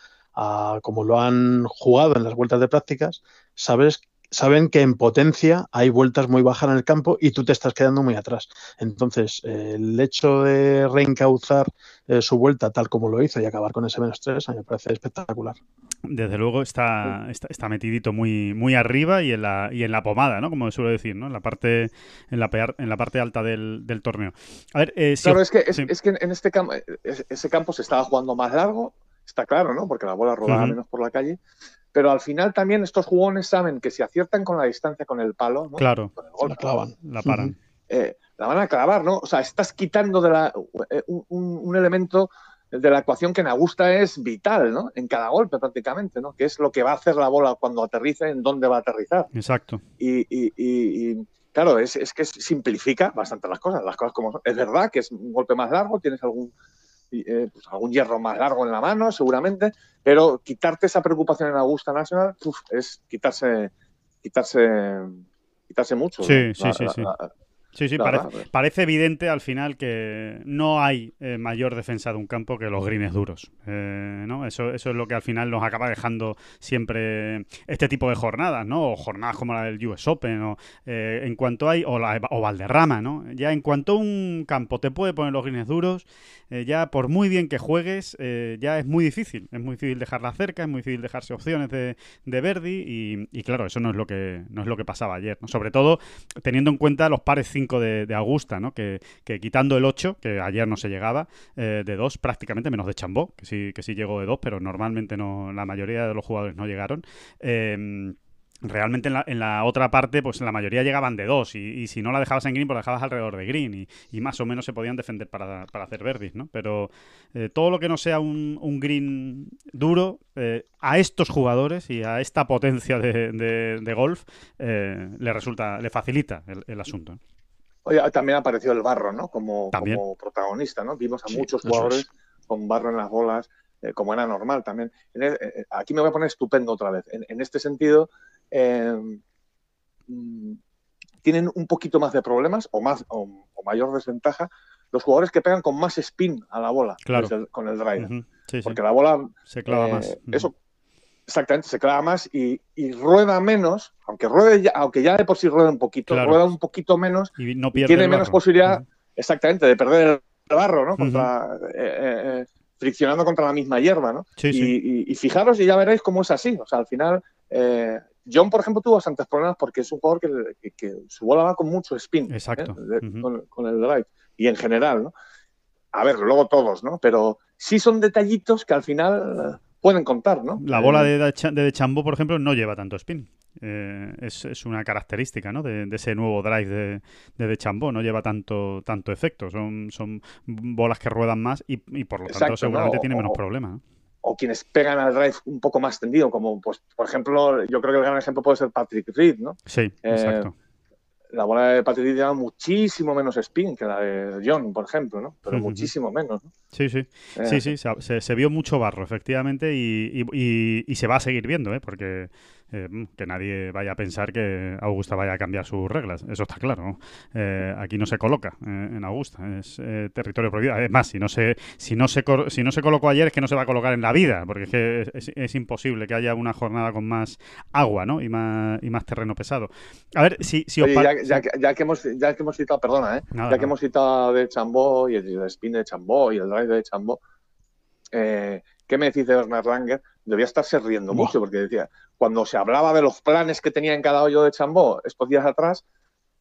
como lo han jugado en las vueltas de prácticas, sabes saben que en potencia hay vueltas muy bajas en el campo y tú te estás quedando muy atrás. Entonces, el hecho de reencauzar eh, su vuelta tal como lo hizo y acabar con ese menos 3 a mí me parece espectacular. Desde luego está, está, metidito muy, muy arriba y en, la, y en la pomada, ¿no? Como suelo decir, ¿no? En la parte, en la, en la parte alta del, torneo. A ver, eh, claro, es que, es, que en este campo, ese campo se estaba jugando más largo, está claro, ¿no? Porque la bola rodaba menos por la calle. Pero al final también estos jugones saben que si aciertan con la distancia con el palo, ¿no? claro, la clavan, la paran. Eh, la van a clavar, ¿no? O sea, estás quitando de la, eh, un, elemento de la ecuación que en Augusta es vital, ¿no? En cada golpe prácticamente, ¿no? Que es lo que va a hacer la bola cuando aterrice, en dónde va a aterrizar. Exacto. Y, claro, es, es, que simplifica bastante las cosas. Las cosas como son. Es verdad que es un golpe más largo, tienes algún eh, pues algún hierro más largo en la mano, seguramente, pero quitarte esa preocupación en Augusta National es quitarse, quitarse, quitarse mucho. Sí, sí, sí, sí. Sí, sí, parece, evidente al final que no hay eh, mayor defensa de un campo que los greens duros. Eh, ¿no? eso, eso es lo que al final nos acaba dejando siempre este tipo de jornadas, ¿no? O jornadas como la del US Open, o eh, en cuanto hay, o, la, o Valderrama, ¿no? Ya en cuanto un campo te puede poner los greens duros, ya por muy bien que juegues, ya es muy difícil. Es muy difícil dejarla cerca, es muy difícil dejarse opciones de, de Verdi, y, claro, eso no es lo que no es lo que pasaba ayer, Sobre todo teniendo en cuenta los pares 5 de, Augusta, ¿no? Que, quitando el 8, que ayer no se llegaba, eh, de 2 prácticamente menos de Chambó, que sí, que sí llegó de 2, pero normalmente no, la mayoría de los jugadores no llegaron. Eh, realmente en la, en la, otra parte, pues la mayoría llegaban de dos, y, si no la dejabas en green, pues la dejabas alrededor de green, y, más o menos se podían defender para, hacer verdis, ¿no? Pero eh, todo lo que no sea un, un green duro, eh, a estos jugadores y a esta potencia de, de, golf, le resulta, le facilita el, asunto. Oye, también apareció el barro, ¿no? Como, como protagonista, ¿no? Vimos a muchos jugadores con barro en las bolas, como era normal también. E, aquí me voy a poner estupendo otra vez. En, en este sentido, Em, mm, tienen un poquito más de problemas o, más, o, mayor desventaja los jugadores que pegan con más spin a la bola con el driver. Porque la bola se clava más. Eh, eso, exactamente, se clava más y, rueda menos, aunque ruede ya, aunque ya de por sí rueda un poquito, rueda un poquito menos y, no tiene menos posibilidad, exactamente, de perder el barro, ¿no? Contra, eh, eh, friccionando contra la misma hierba, ¿no? y, y, fijaros y ya veréis cómo es así. O sea, al final John, por ejemplo, tuvo bastantes problemas porque es un jugador que, su bola va con mucho spin. ¿eh? Exacto. con, el drive. Y en general, ¿no? A ver, luego todos, ¿no? Pero sí son detallitos que al final eh, pueden contar, ¿no? La bola de, de, Chambo, por ejemplo, no lleva tanto spin. Eh, es, una característica ¿no? de, ese nuevo drive de, de, de Chambó, no lleva tanto, tanto efecto, son, son bolas que ruedan más y, por lo tanto seguramente tiene menos problemas o quienes pegan al drive un poco más tendido, como pues, por ejemplo, yo creo que el gran ejemplo puede ser Patrick Reed, ¿no? Sí, eh, exacto. La bola de Patrick lleva muchísimo menos spin que la de John, por ejemplo, ¿no? Pero muchísimo menos, ¿no? Sí, sí. Eh. Sí, sí, se, se, vio mucho barro, efectivamente, y, y, y, se va a seguir viendo, ¿eh? Porque eh, que nadie vaya a pensar que Augusta vaya a cambiar sus reglas. Eso está claro. Eh, aquí no se coloca eh, en Augusta, es territorio prohibido. Además, si no se si no se si no se colocó ayer es que no se va a colocar en la vida, porque es que es, imposible que haya una jornada con más agua, ¿no? Y más y más terreno pesado. A ver, si, si ya, que hemos ya que hemos citado, perdona, ya que hemos citado de Chambó y el, spin de Chambó y el drive de Chambó, ¿qué me decís de Langer? Debía estarse riendo mucho porque decía, cuando se hablaba de los planes que tenía en cada hoyo de Chambó estos días atrás,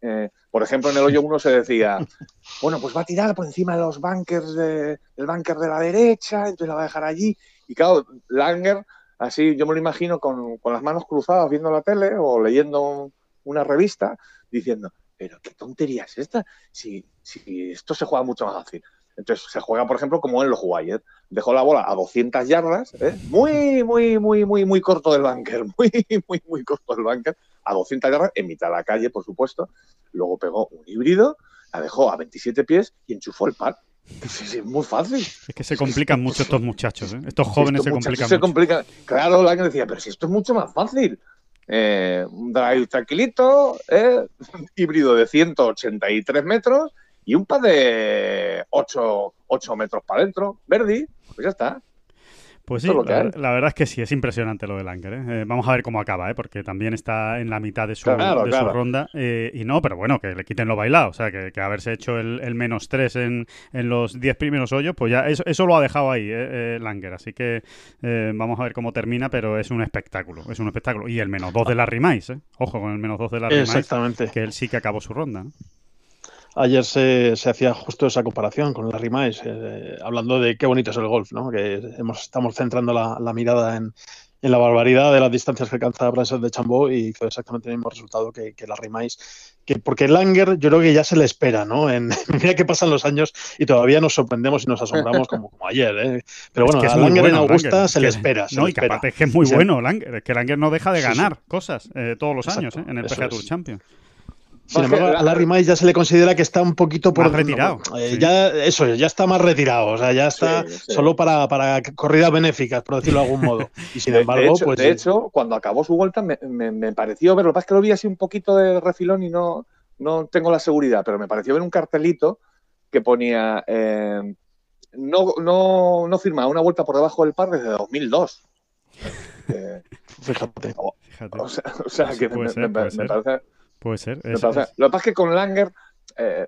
eh, por ejemplo, en el hoyo 1 se decía, bueno, pues va a tirar por encima de los bunkers de, del bunker de la derecha, entonces la va a dejar allí. Y claro, Langer, así yo me lo imagino con, con las manos cruzadas viendo la tele o leyendo una revista, diciendo, pero qué tontería es esta, si, si esto se juega mucho más fácil. Entonces se juega, por ejemplo, como él lo jugó ayer. Dejó la bola a 200 yardas, ¿eh? muy, muy, muy, muy, muy corto del bunker, muy, muy, muy corto del bunker, a 200 yardas, en mitad de la calle, por supuesto. Luego pegó un híbrido, la dejó a 27 pies y enchufó el par. Es, muy fácil. Es que se complican mucho estos muchachos, ¿eh? Estos jóvenes Estos se complican se mucho. Claro, Langer decía, pero si esto es mucho más fácil. Eh, un drive tranquilito, ¿eh? híbrido de 183 metros y un par de 8, 8 metros para adentro, Verdi, pues ya está. Pues sí, la, la verdad es que sí, es impresionante lo de Langer. ¿eh? Eh, vamos a ver cómo acaba, ¿eh? porque también está en la mitad de su, Claro, de su ronda. eh, y no, pero bueno, que le quiten lo bailado. O sea, que, que haberse hecho el, el menos 3 en, en los 10 primeros hoyos, pues ya eso, eso lo ha dejado ahí eh, eh, Langer. Así que eh, vamos a ver cómo termina, pero es un espectáculo. Es un espectáculo. Y el menos 2 de Mice, ¿eh? Ojo con el menos 2 de Larry Mice, Exactamente. que él sí que acabó su ronda. ¿no? Ayer se, se hacía justo esa comparación con Larry Mize, eh, hablando de qué bonito es el golf, ¿no? Que hemos, estamos centrando la, la mirada en, en la barbaridad de las distancias que alcanza Branson de Chambó y hizo exactamente el mismo resultado que, que Larry Mize. Que, porque Langer yo creo que ya se le espera, ¿no? En, mira que pasan los años y todavía nos sorprendemos y nos asombramos como, como ayer, ¿eh? Pero bueno, Es que a Langer bueno, en Augusta Langer, se que- le espera. Se no, le y espera. es que es muy bueno Langer. Es que Langer no deja de Sí, sí. ganar cosas eh, todos los años Exacto, ¿eh? en el PGA Tour. Champions. Sin embargo, a Larry Mize ya se le considera que está un poquito por Más retirado, eh, sí. Ya, eso es, ya está más retirado. O sea, ya está Sí, sí. solo para, para corridas benéficas, por decirlo de algún modo. Y sin De- embargo, de, hecho, pues. de hecho, cuando acabó su vuelta me, me- me pareció ver, lo que pasa es que lo vi así un poquito de refilón y no, no tengo la seguridad, pero me pareció ver un cartelito que ponía eh, no, no, no firma una vuelta por debajo del par desde 2002. Eh, fíjate. Fíjate. o sea, o sea que me, ser, parece, Puede ser. es- Lo que pasa es que con Langer eh,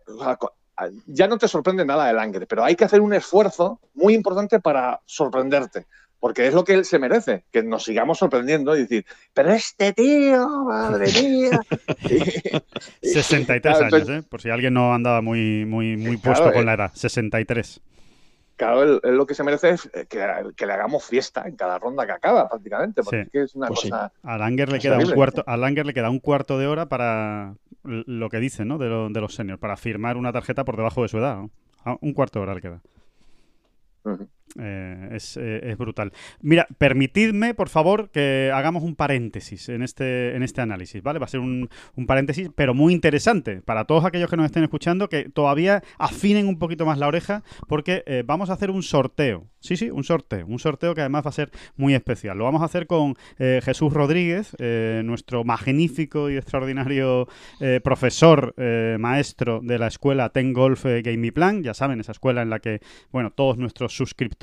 ya no te sorprende nada de Langer, pero hay que hacer un esfuerzo muy importante para sorprenderte. Porque es lo que él se merece, que nos sigamos sorprendiendo y decir, pero este tío, madre mía. Y- y- 63 claro, años, entonces, ¿eh? Por si alguien no andaba muy, muy, muy Claro, puesto con eh. la edad. 63. Claro, él, él lo que se merece es eh, que, que le hagamos fiesta en cada ronda que acaba, prácticamente, porque Sí. es que es una Pues sí. cosa. A Langer le queda un cuarto, a Langer le queda un cuarto de hora para lo que dicen, ¿no? De, lo- de los seniors, para firmar una tarjeta por debajo de su edad. ¿no? Ah, Un cuarto de hora le queda. Ujú. Eh, es, eh, es brutal. Mira, permitidme, por favor, que hagamos un paréntesis en este, en este análisis, ¿vale? Va a ser un, un paréntesis, pero muy interesante para todos aquellos que nos estén escuchando, que todavía afinen un poquito más la oreja, porque eh, vamos a hacer un sorteo. Sí, sí, un sorteo. Un sorteo que además va a ser muy especial. Lo vamos a hacer con Jesús Rodríguez, nuestro magnífico y extraordinario profesor, maestro de la escuela Ten Golf Game Plan. Ya saben, esa escuela en la que, bueno, todos nuestros suscriptores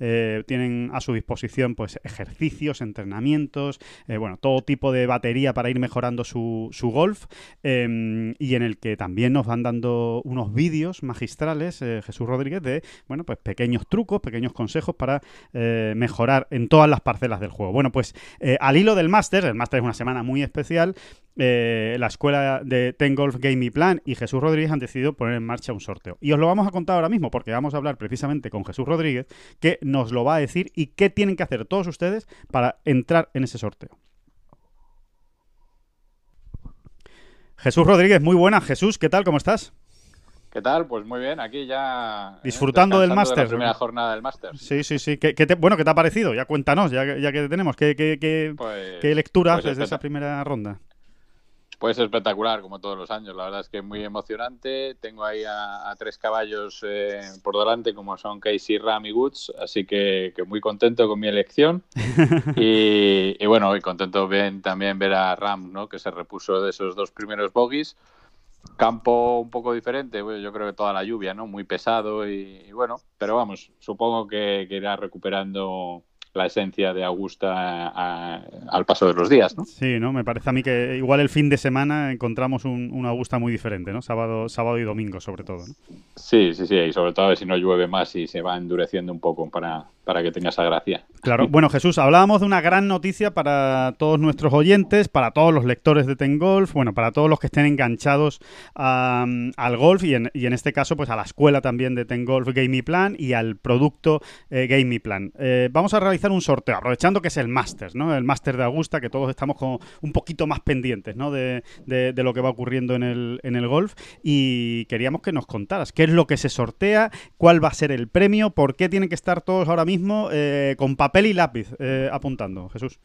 eh, tienen a su disposición pues ejercicios, entrenamientos, eh, bueno, todo tipo de batería para ir mejorando su, su golf eh, y en el que también nos van dando unos vídeos magistrales, eh, Jesús Rodríguez, de, bueno, pues pequeños trucos, pequeños consejos para mejorar en todas las parcelas del juego. Bueno, pues al hilo del máster, el máster es una semana muy especial, eh, la escuela de Ten Golf Game Plan y Jesús Rodríguez han decidido poner en marcha un sorteo. Y os lo vamos a contar ahora mismo porque vamos a hablar precisamente con Jesús Rodríguez que nos lo va a decir y qué tienen que hacer todos ustedes para entrar en ese sorteo. Jesús Rodríguez, muy buena. Jesús, ¿qué tal? ¿Cómo estás? ¿Qué tal? Pues muy bien, aquí ya. eh, Disfrutando del de máster. La primera jornada del máster. Sí, sí, sí. ¿Qué, qué te- bueno, ¿qué te ha parecido? Ya cuéntanos, ya, que- ya que te tenemos. ¿Qué, qué, qué- Pues, qué lectura pues haces de espectac- esa primera ronda? Pues espectacular, como todos los años. La verdad es que muy emocionante. Tengo ahí a, a tres caballos eh, por delante, como son Casey, Ram y Woods. Así que, que muy contento con mi elección. y, y bueno, y contento bien, también ver a Ram, ¿no? que se repuso de esos dos primeros bogies. Campo un poco diferente, bueno, yo creo que toda la lluvia, ¿no? Muy pesado y, y bueno, pero vamos, supongo que, que irá recuperando la esencia de Augusta a- al paso de los días, ¿no? Sí, ¿no? Me parece a mí que igual el fin de semana encontramos un, una Augusta muy diferente, ¿no? Sábado, sábado y domingo, sobre todo. ¿no? Sí, sí, sí, y sobre todo si no llueve más y se va endureciendo un poco para, para que tenga esa gracia. Claro, bueno Jesús, hablábamos de una gran noticia para todos nuestros oyentes, para todos los lectores de Ten Golf, bueno, para todos los que estén enganchados al golf y en, este caso pues a la escuela también de Ten Golf Game Plan y al producto eh, Plan. Eh, vamos a realizar un sorteo, aprovechando que es el Masters, ¿no? El Master de Augusta, que todos estamos como un poquito más pendientes, ¿no? De, lo que va ocurriendo en el golf y queríamos que nos contaras qué es lo que se sortea, cuál va a ser el premio, por qué tienen que estar todos ahora mismo eh, con papel y lápiz eh, apuntando, Jesús.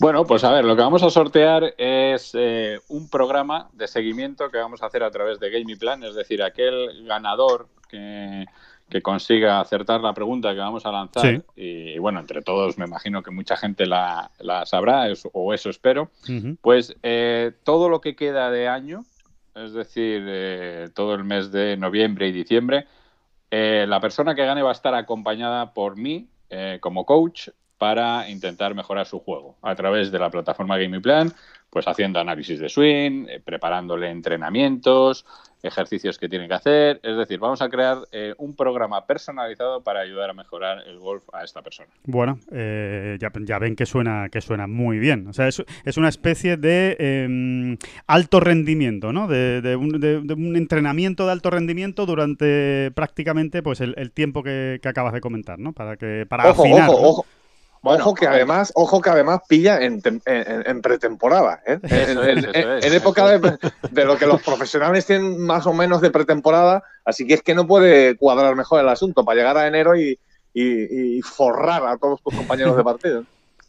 Bueno, pues a ver, lo que vamos a sortear es eh, un programa de seguimiento que vamos a hacer a través de Game Plan, es decir, aquel ganador que, consiga acertar la pregunta que vamos a lanzar. Y, bueno, entre todos me imagino que mucha gente la, sabrá, o eso espero. Pues todo lo que queda de año, es decir, todo el mes de noviembre y diciembre, eh, la persona que gane va a estar acompañada por mí eh, como coach para intentar mejorar su juego a través de la plataforma Game Plan, pues haciendo análisis de swing, eh, preparándole entrenamientos, ejercicios que tiene que hacer. Es decir, vamos a crear eh, un programa personalizado para ayudar a mejorar el golf a esta persona. Bueno, eh, ya, ven que suena, que suena muy bien. O sea, es, es una especie de em, alto rendimiento, ¿no? De, un, entrenamiento de alto rendimiento durante prácticamente pues el, tiempo que, acabas de comentar, ¿no? Para que para afinar. ojo ojo que además, ojo que además pilla en, pretemporada, ¿eh? en, época de, lo que los profesionales tienen más o menos de pretemporada, así que es que no puede cuadrar mejor el asunto para llegar a enero y, y forrar a todos tus compañeros de partido.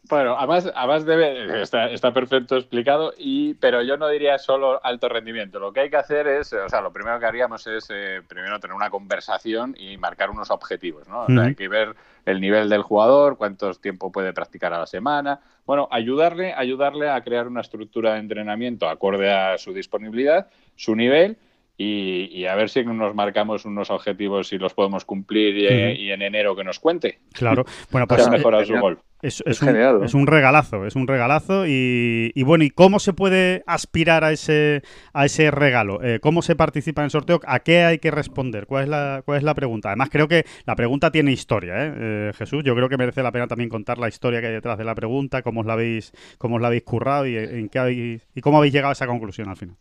Bueno, además, además debe, está, está, perfecto explicado, y, pero yo no diría solo alto rendimiento. Lo que hay que hacer es, o sea, lo primero que haríamos es eh, primero tener una conversación y marcar unos objetivos, ¿no? O sea, hay que ver el nivel del jugador, cuánto tiempo puede practicar a la semana. Bueno, ayudarle, ayudarle a crear una estructura de entrenamiento acorde a su disponibilidad, su nivel y, a ver si nos marcamos unos objetivos y los podemos cumplir y, en enero que nos cuente. Claro, bueno, pues mejorar su gol. Es, un, es, un, regalazo, es un regalazo y, bueno, ¿y cómo se puede aspirar a ese, a ese regalo? Eh, ¿Cómo se participa en el sorteo? ¿A qué hay que responder? ¿Cuál es la, cuál es la pregunta? Además, creo que la pregunta tiene historia, ¿eh? ¿eh? Jesús. Yo creo que merece la pena también contar la historia que hay detrás de la pregunta, cómo os la habéis, cómo os la habéis currado y, en qué habéis, y cómo habéis llegado a esa conclusión al final.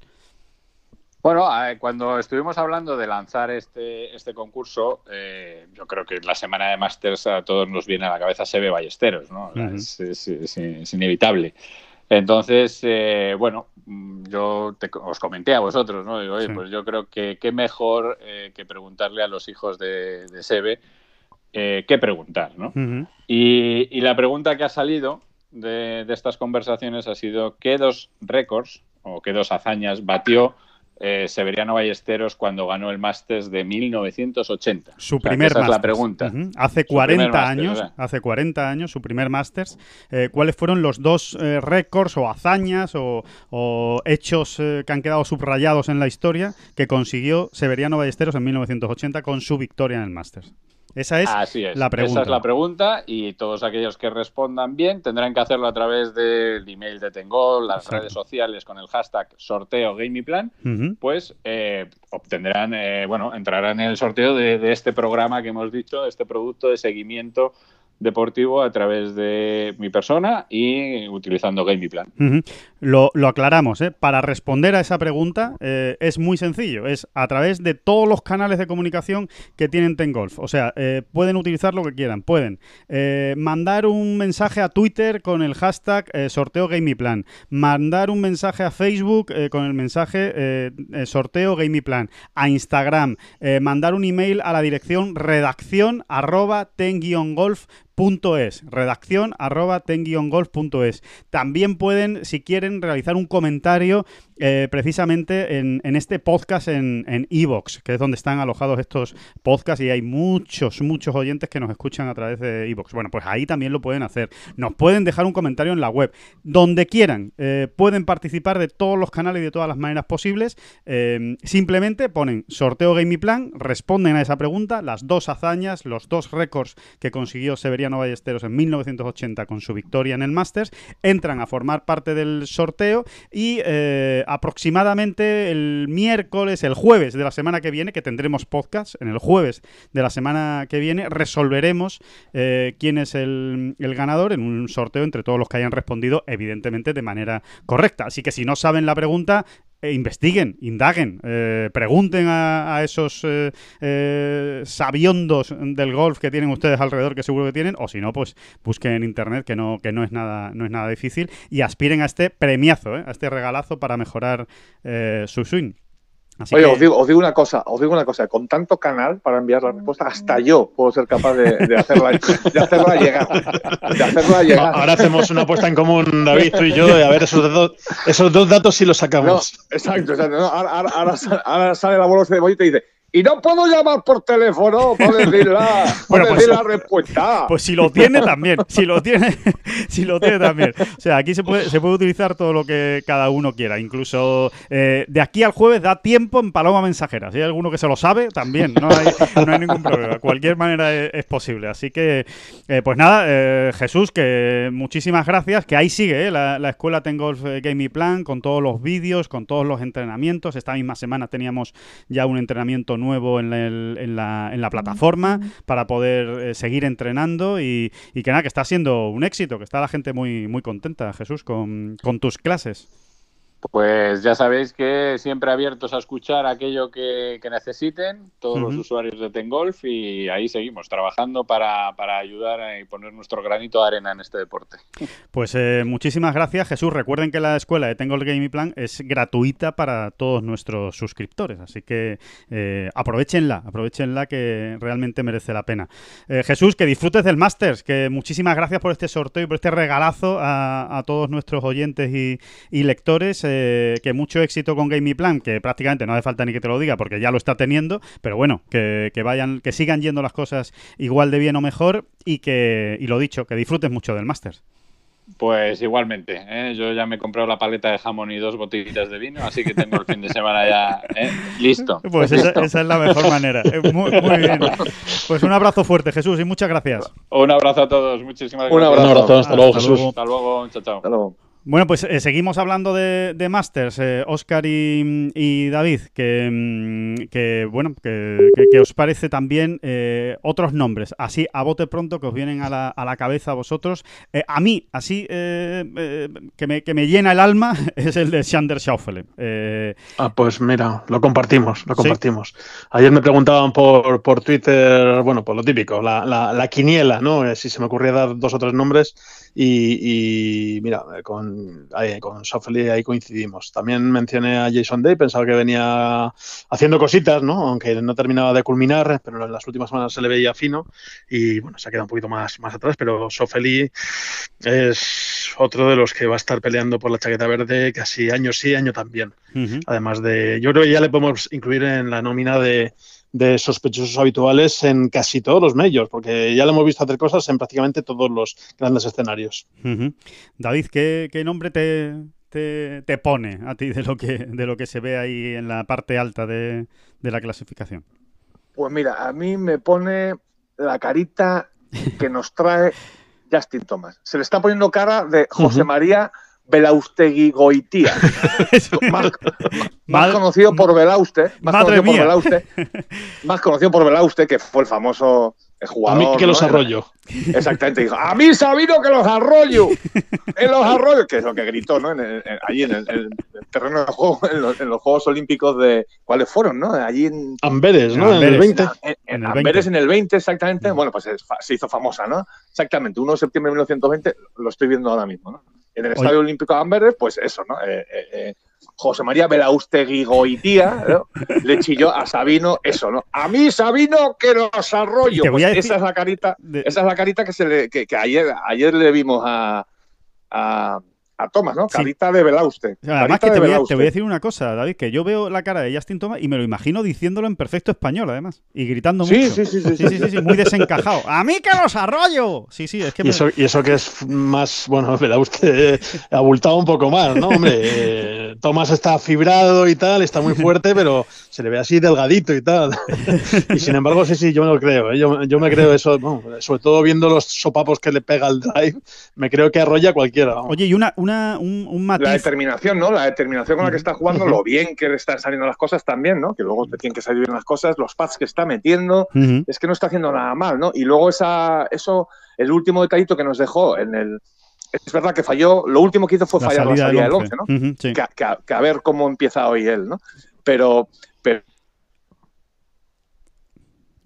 Bueno, cuando estuvimos hablando de lanzar este, este concurso, eh, yo creo que la semana de Masters a todos nos viene a la cabeza Sebe Ballesteros, ¿no? es, inevitable. Entonces, eh, bueno, yo os comenté a vosotros, ¿no? Digo, oye, pues yo creo que qué mejor eh, que preguntarle a los hijos de, de Sebe qué preguntar, ¿no? y, y, la pregunta que ha salido de, de estas conversaciones ha sido qué dos récords o qué dos hazañas batió eh, Severiano Ballesteros cuando ganó el Masters de 1980. Su primer esa es la pregunta. Hace 40 años, hace 40 años, su primer Masters. Eh, ¿Cuáles fueron los dos eh, récords o hazañas o, hechos que han quedado subrayados en la historia que consiguió Severiano Ballesteros en 1980 con su victoria en el Masters? Esa es, la pregunta. Esa es la pregunta y todos aquellos que respondan bien tendrán que hacerlo a través del email de Tengol, las redes sociales con el hashtag sorteo GamePlan, pues eh, obtendrán, eh, bueno, entrarán en el sorteo de, de, este programa que hemos dicho, este producto de seguimiento deportivo a través de mi persona y utilizando Game Plan. lo, aclaramos, ¿eh? para responder a esa pregunta eh, es muy sencillo, es a través de todos los canales de comunicación que tienen Tengolf. O sea, eh, pueden utilizar lo que quieran, pueden mandar un mensaje a Twitter con el hashtag sorteo Game Plan, mandar un mensaje a Facebook con el mensaje sorteo Game Plan, a Instagram, mandar un email a la dirección redacción arroba ten-golf Punto es, redacción arroba ten-golf.es. También pueden, si quieren, realizar un comentario eh, precisamente en, este podcast en Evox, que es donde están alojados estos podcasts y hay muchos, muchos oyentes que nos escuchan a través de Evox. Bueno, pues ahí también lo pueden hacer. Nos pueden dejar un comentario en la web. Donde quieran, eh, pueden participar de todos los canales y de todas las maneras posibles. Eh, simplemente ponen sorteo Game Plan, responden a esa pregunta, las dos hazañas, los dos récords que consiguió Severiano Ballesteros en 1980 con su victoria en el Masters, entran a formar parte del sorteo y aproximadamente el miércoles, el jueves de la semana que viene, que tendremos podcast, en el jueves de la semana que viene, resolveremos eh, quién es el, el ganador en un sorteo entre todos los que hayan respondido, evidentemente de manera correcta. Así que si no saben la pregunta, eh, investiguen, indaguen, eh, pregunten a, esos eh, eh, sabiondos del golf que tienen ustedes alrededor, que seguro que tienen, o si no, pues busquen en internet, que no, que no es nada, no es nada difícil, y aspiren a este premiazo, a este regalazo para mejorar su swing. Así Oye, que- os digo, os digo una cosa, os digo una cosa, con tanto canal para enviar la respuesta, hasta yo puedo ser capaz de, de hacerla, de hacerla llegar. De hacerla llegar. Ahora hacemos una apuesta en común, David, tú y yo, y a ver esos, dos- esos dos datos si los No, sacamos. exacto, exacto. no, ahora, ahora- ahora sale, la bola de bolita y dice, y no puedo llamar por teléfono para decir la, Bueno, para pues- decir la respuesta. Pues si lo tiene también, si lo tiene, si lo tiene también. O sea, aquí se puede, se puede utilizar todo lo que cada uno quiera. Incluso eh, de aquí al jueves da tiempo en paloma mensajera. Si hay alguno que se lo sabe, también. No hay, no hay ningún problema. Cualquier manera es, es posible. Así que, eh, pues nada, eh, Jesús, que muchísimas gracias. Que ahí sigue eh, la, la escuela Ten Golf eh, Gaming Plan con todos los vídeos, con todos los entrenamientos. Esta misma semana teníamos ya un entrenamiento nuevo en la, en la, en la plataforma para poder eh, seguir entrenando y, y que nada, que está siendo un éxito, que está la gente muy, muy contenta, Jesús, con, con tus clases. Pues ya sabéis que siempre abiertos a escuchar aquello que, que necesiten todos los usuarios de Tengolf y ahí seguimos trabajando para, para ayudar y poner nuestro granito de arena en este deporte. Pues eh, muchísimas gracias, Jesús. Recuerden que la escuela de Tengo el Gaming Plan es gratuita para todos nuestros suscriptores, así que eh, aprovechenla, aprovechenla que realmente merece la pena. Eh, Jesús, que disfrutes del Masters, que muchísimas gracias por este sorteo y por este regalazo a, a todos nuestros oyentes y, y lectores. Eh, que mucho éxito con Gaming Plan, que prácticamente no hace falta ni que te lo diga porque ya lo está teniendo, pero bueno, que, que vayan, que sigan yendo las cosas igual de bien o mejor y que, y lo dicho, que disfrutes mucho del Masters. Pues igualmente, ¿eh? yo ya me he comprado la paleta de jamón y dos botellitas de vino, así que tengo el fin de semana ya ¿eh? listo. Pues esa, Listo. esa es la mejor manera. Eh, Muy, muy bien. Pues un abrazo fuerte, Jesús, y muchas gracias. Un abrazo a todos, muchísimas Un gracias. Un abrazo, hasta luego, Hasta Jesús. luego. Hasta luego, chao, chao. Hasta luego. Bueno, pues eh, seguimos hablando de, de Masters, eh, Oscar y, y David, que, mm, que, bueno, que, que- que os parece también eh, otros nombres, así a bote pronto que os vienen a la, a la cabeza a vosotros. Eh, a mí, así eh, eh, que, me, que me llena el alma, es el de Sander Schaufele. Ah, pues mira, lo compartimos, lo Sí. compartimos. Ayer me preguntaban por, por Twitter, bueno, por lo típico, la, la, la quiniela, ¿no? Si se me ocurría dar dos o tres nombres y, y mira, con, ahí, con Sofeli ahí coincidimos. También mencioné a Jason Day, pensaba que venía haciendo cositas, ¿no? Aunque no terminaba de culminar, pero en las últimas semanas se le veía fino y bueno, se ha quedado un poquito más, más atrás, pero Sofeli es otro de los que va a estar peleando por la chaqueta verde casi año sí, año también. Además de, yo creo que ya le podemos incluir en la nómina de, de sospechosos habituales en casi todos los medios, porque ya le hemos visto hacer cosas en prácticamente todos los grandes escenarios. David, ¿qué, qué nombre te, te, te pone a ti de lo, que, de lo que se ve ahí en la parte alta de, de la clasificación? Pues mira, a mí me pone la carita que nos trae Justin Thomas. Se le está poniendo cara de José. María Belaustegui Goitía, más, conocido por Belauste, más Madre conocido por. Belauste, más conocido por Belauste, que fue el famoso eh, A jugador. mí que ¿no? los arroyo. Exactamente, dijo, a mí Sabino que los arroyo, en los arroyos, que es lo que gritó, ¿no? En el- en- allí en el, en el terreno de juego, en los, en los Juegos Olímpicos de, ¿cuáles fueron, no? Allí en, Amberes, ¿no? En el Amberes. 20. en, en, En el Amberes 20. en el 20, exactamente. Bueno, pues es fa- se hizo famosa, ¿no? Exactamente, 1 de septiembre de 1920, lo estoy viendo ahora mismo, ¿no? En el Oye. Estadio Olímpico de Amberes, pues eso, ¿no? Eh, eh, eh, José María Belaustegui Goitía ¿no? le chilló a Sabino eso, ¿no? A mí Sabino que los arroyo. Pues decir- esa es la carita, esa es la carita que se le, que, que ayer, ayer le vimos a, a, a Thomas, ¿no? Sí. Carita de Belauste. Además que te de voy, a, Belauste. te voy a decir una cosa, David, que yo veo la cara de Justin Thomas y me lo imagino diciéndolo en perfecto español, además. Y gritando Sí, mucho. sí, sí, sí, sí, sí, sí, sí, muy desencajado. ¡A mí que los arroyo! Sí, sí, es que Y me- eso, y eso que es más, bueno, me da usted abultado un poco más, ¿no? Hombre, eh, Tomás está fibrado y tal, está muy fuerte, pero se le ve así delgadito y tal. Y sin embargo, sí, sí, yo me lo creo. ¿eh? Yo, yo me creo eso, bueno, sobre todo viendo los sopapos que le pega al drive, me creo que arrolla a cualquiera. vamos. Oye, y una, una, un, un La matiz. determinación, ¿no? La determinación con la que está jugando, lo bien que le están saliendo las cosas también, ¿no? Que luego te tienen que salir bien las cosas, los pads que está metiendo, Ujú. es que no está haciendo nada mal, ¿no? Y luego esa, eso, el último detallito que nos dejó en el... Es verdad que falló, lo último que hizo fue La fallar la salida salida del del 11. 11, ¿no? Ujú, sí. que, que a- que a ver cómo empieza hoy él, ¿no? Pero, pero,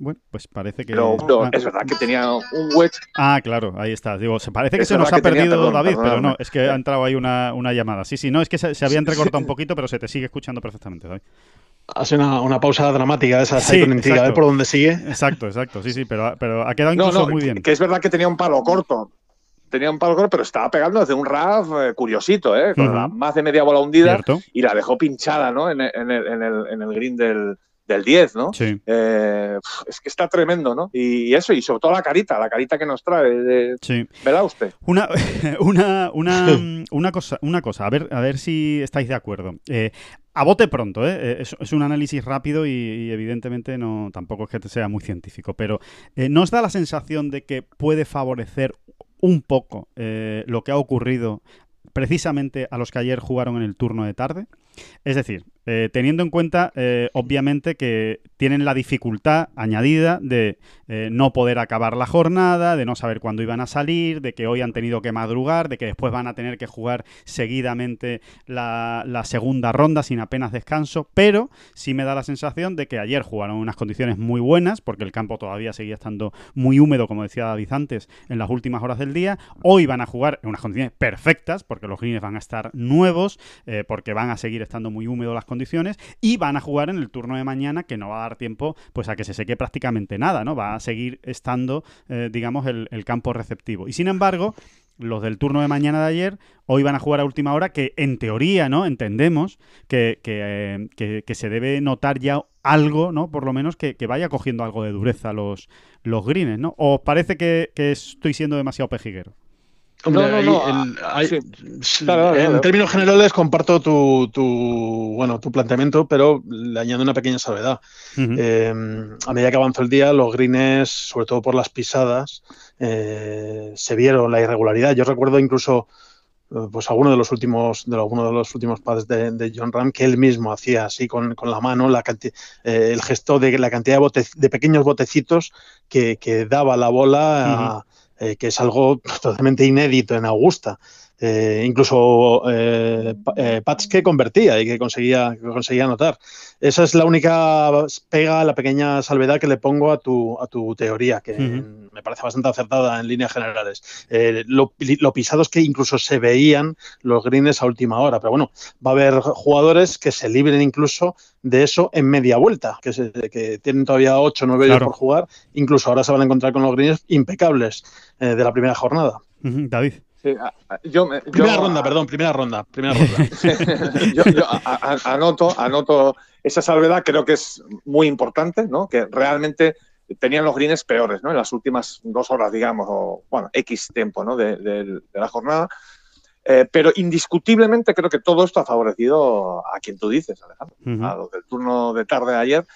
Bueno, pues parece que. pero, pero ah, es verdad que tenía un wedge. ah, claro, ahí está. Digo, se parece que Es se nos ha tenía- perdido perdón, David, pero no, es que ha entrado ahí una, una llamada. Sí, sí, no, es que se, se había entrecortado un poquito, pero se te sigue escuchando perfectamente, David. Hace una, una pausa dramática de esas Sí, a ver exacto. por dónde sigue. Exacto, exacto, sí, sí, pero, pero ha quedado No, incluso no, muy bien. que es verdad que tenía un palo corto. Tenía un palo corto, pero estaba pegando desde un RAF eh, curiosito, ¿eh? Con la- más de media bola hundida ¿Cierto? y la dejó pinchada, ¿no? En el, en el, en el, en el green del, del 10, ¿no? Sí, Eh, es que está tremendo, ¿no? Y, eso, y sobre todo la carita, la carita que nos trae de sí. Belauste. Una, una, una, una cosa, una cosa, a ver, a ver si estáis de acuerdo. Eh, a bote pronto, ¿eh? Es, es un análisis rápido y, y evidentemente no tampoco es que te sea muy científico, pero eh, ¿nos da la sensación de que puede favorecer un poco eh, lo que ha ocurrido precisamente a los que ayer jugaron en el turno de tarde? Es decir, eh, teniendo en cuenta, eh, obviamente, que tienen la dificultad añadida de eh, no poder acabar la jornada, de no saber cuándo iban a salir, de que hoy han tenido que madrugar, de que después van a tener que jugar seguidamente la, segunda ronda sin apenas descanso, pero sí me da la sensación de que ayer jugaron unas condiciones muy buenas, porque el campo todavía seguía estando muy húmedo, como decía David antes, en las últimas horas del día. Hoy van a jugar en unas condiciones perfectas, porque los greens van a estar nuevos, porque van a seguir estando muy húmedos las condiciones, y van a jugar en el turno de mañana, que no va a dar tiempo pues a que se seque prácticamente nada, ¿no? Va a seguir estando, eh, digamos, el, campo receptivo. Y sin embargo, los del turno de mañana de ayer, hoy van a jugar a última hora, que en teoría, ¿no? Entendemos que, que, eh, se debe notar ya algo, ¿no? Por lo menos que, vaya cogiendo algo de dureza los, los greens, ¿no? ¿O os parece que estoy siendo demasiado pejiguero? Hombre, No, no, no, el- hay- sí. sí, Dale, dale, en términos generales comparto tu, tu, bueno, tu planteamiento, pero le añado una pequeña salvedad. Eh, a medida que avanzó el día, los greens, sobre todo por las pisadas, eh, se vieron la irregularidad. Yo recuerdo incluso eh, pues alguno de los últimos de alguno de los últimos pads de, de John Ram que él mismo hacía así con, con la mano la eh, el gesto de la cantidad de, bote- de pequeños botecitos que, que daba la bola, eh, que es algo totalmente inédito en Augusta. Eh, incluso eh, eh, pads que convertía y que conseguía, que conseguía anotar. Esa es la única pega, la pequeña salvedad que le pongo a tu, a tu teoría, que me parece bastante acertada en líneas generales. Eh, lo, lo pisados que incluso se veían los greens a última hora, pero bueno, va a haber jugadores que se libren incluso de eso en media vuelta, que, se- que tienen todavía 8 o 9 hoyos Claro. por jugar, incluso ahora se van a encontrar con los greens impecables eh, de la primera jornada. David. Sí, a- a- yo, me- yo- Primera ronda, perdón, primera ronda, primera ronda. yo, yo a- a- anoto, anoto esa salvedad, creo que es muy importante, ¿no? Que realmente tenían los greens peores, ¿no? En las últimas dos horas, digamos, o bueno, X tiempo, ¿no? De, de- de la jornada. Eh, pero indiscutiblemente creo que todo esto ha favorecido a quien tú dices, Alejandro, a los del turno de tarde de ayer.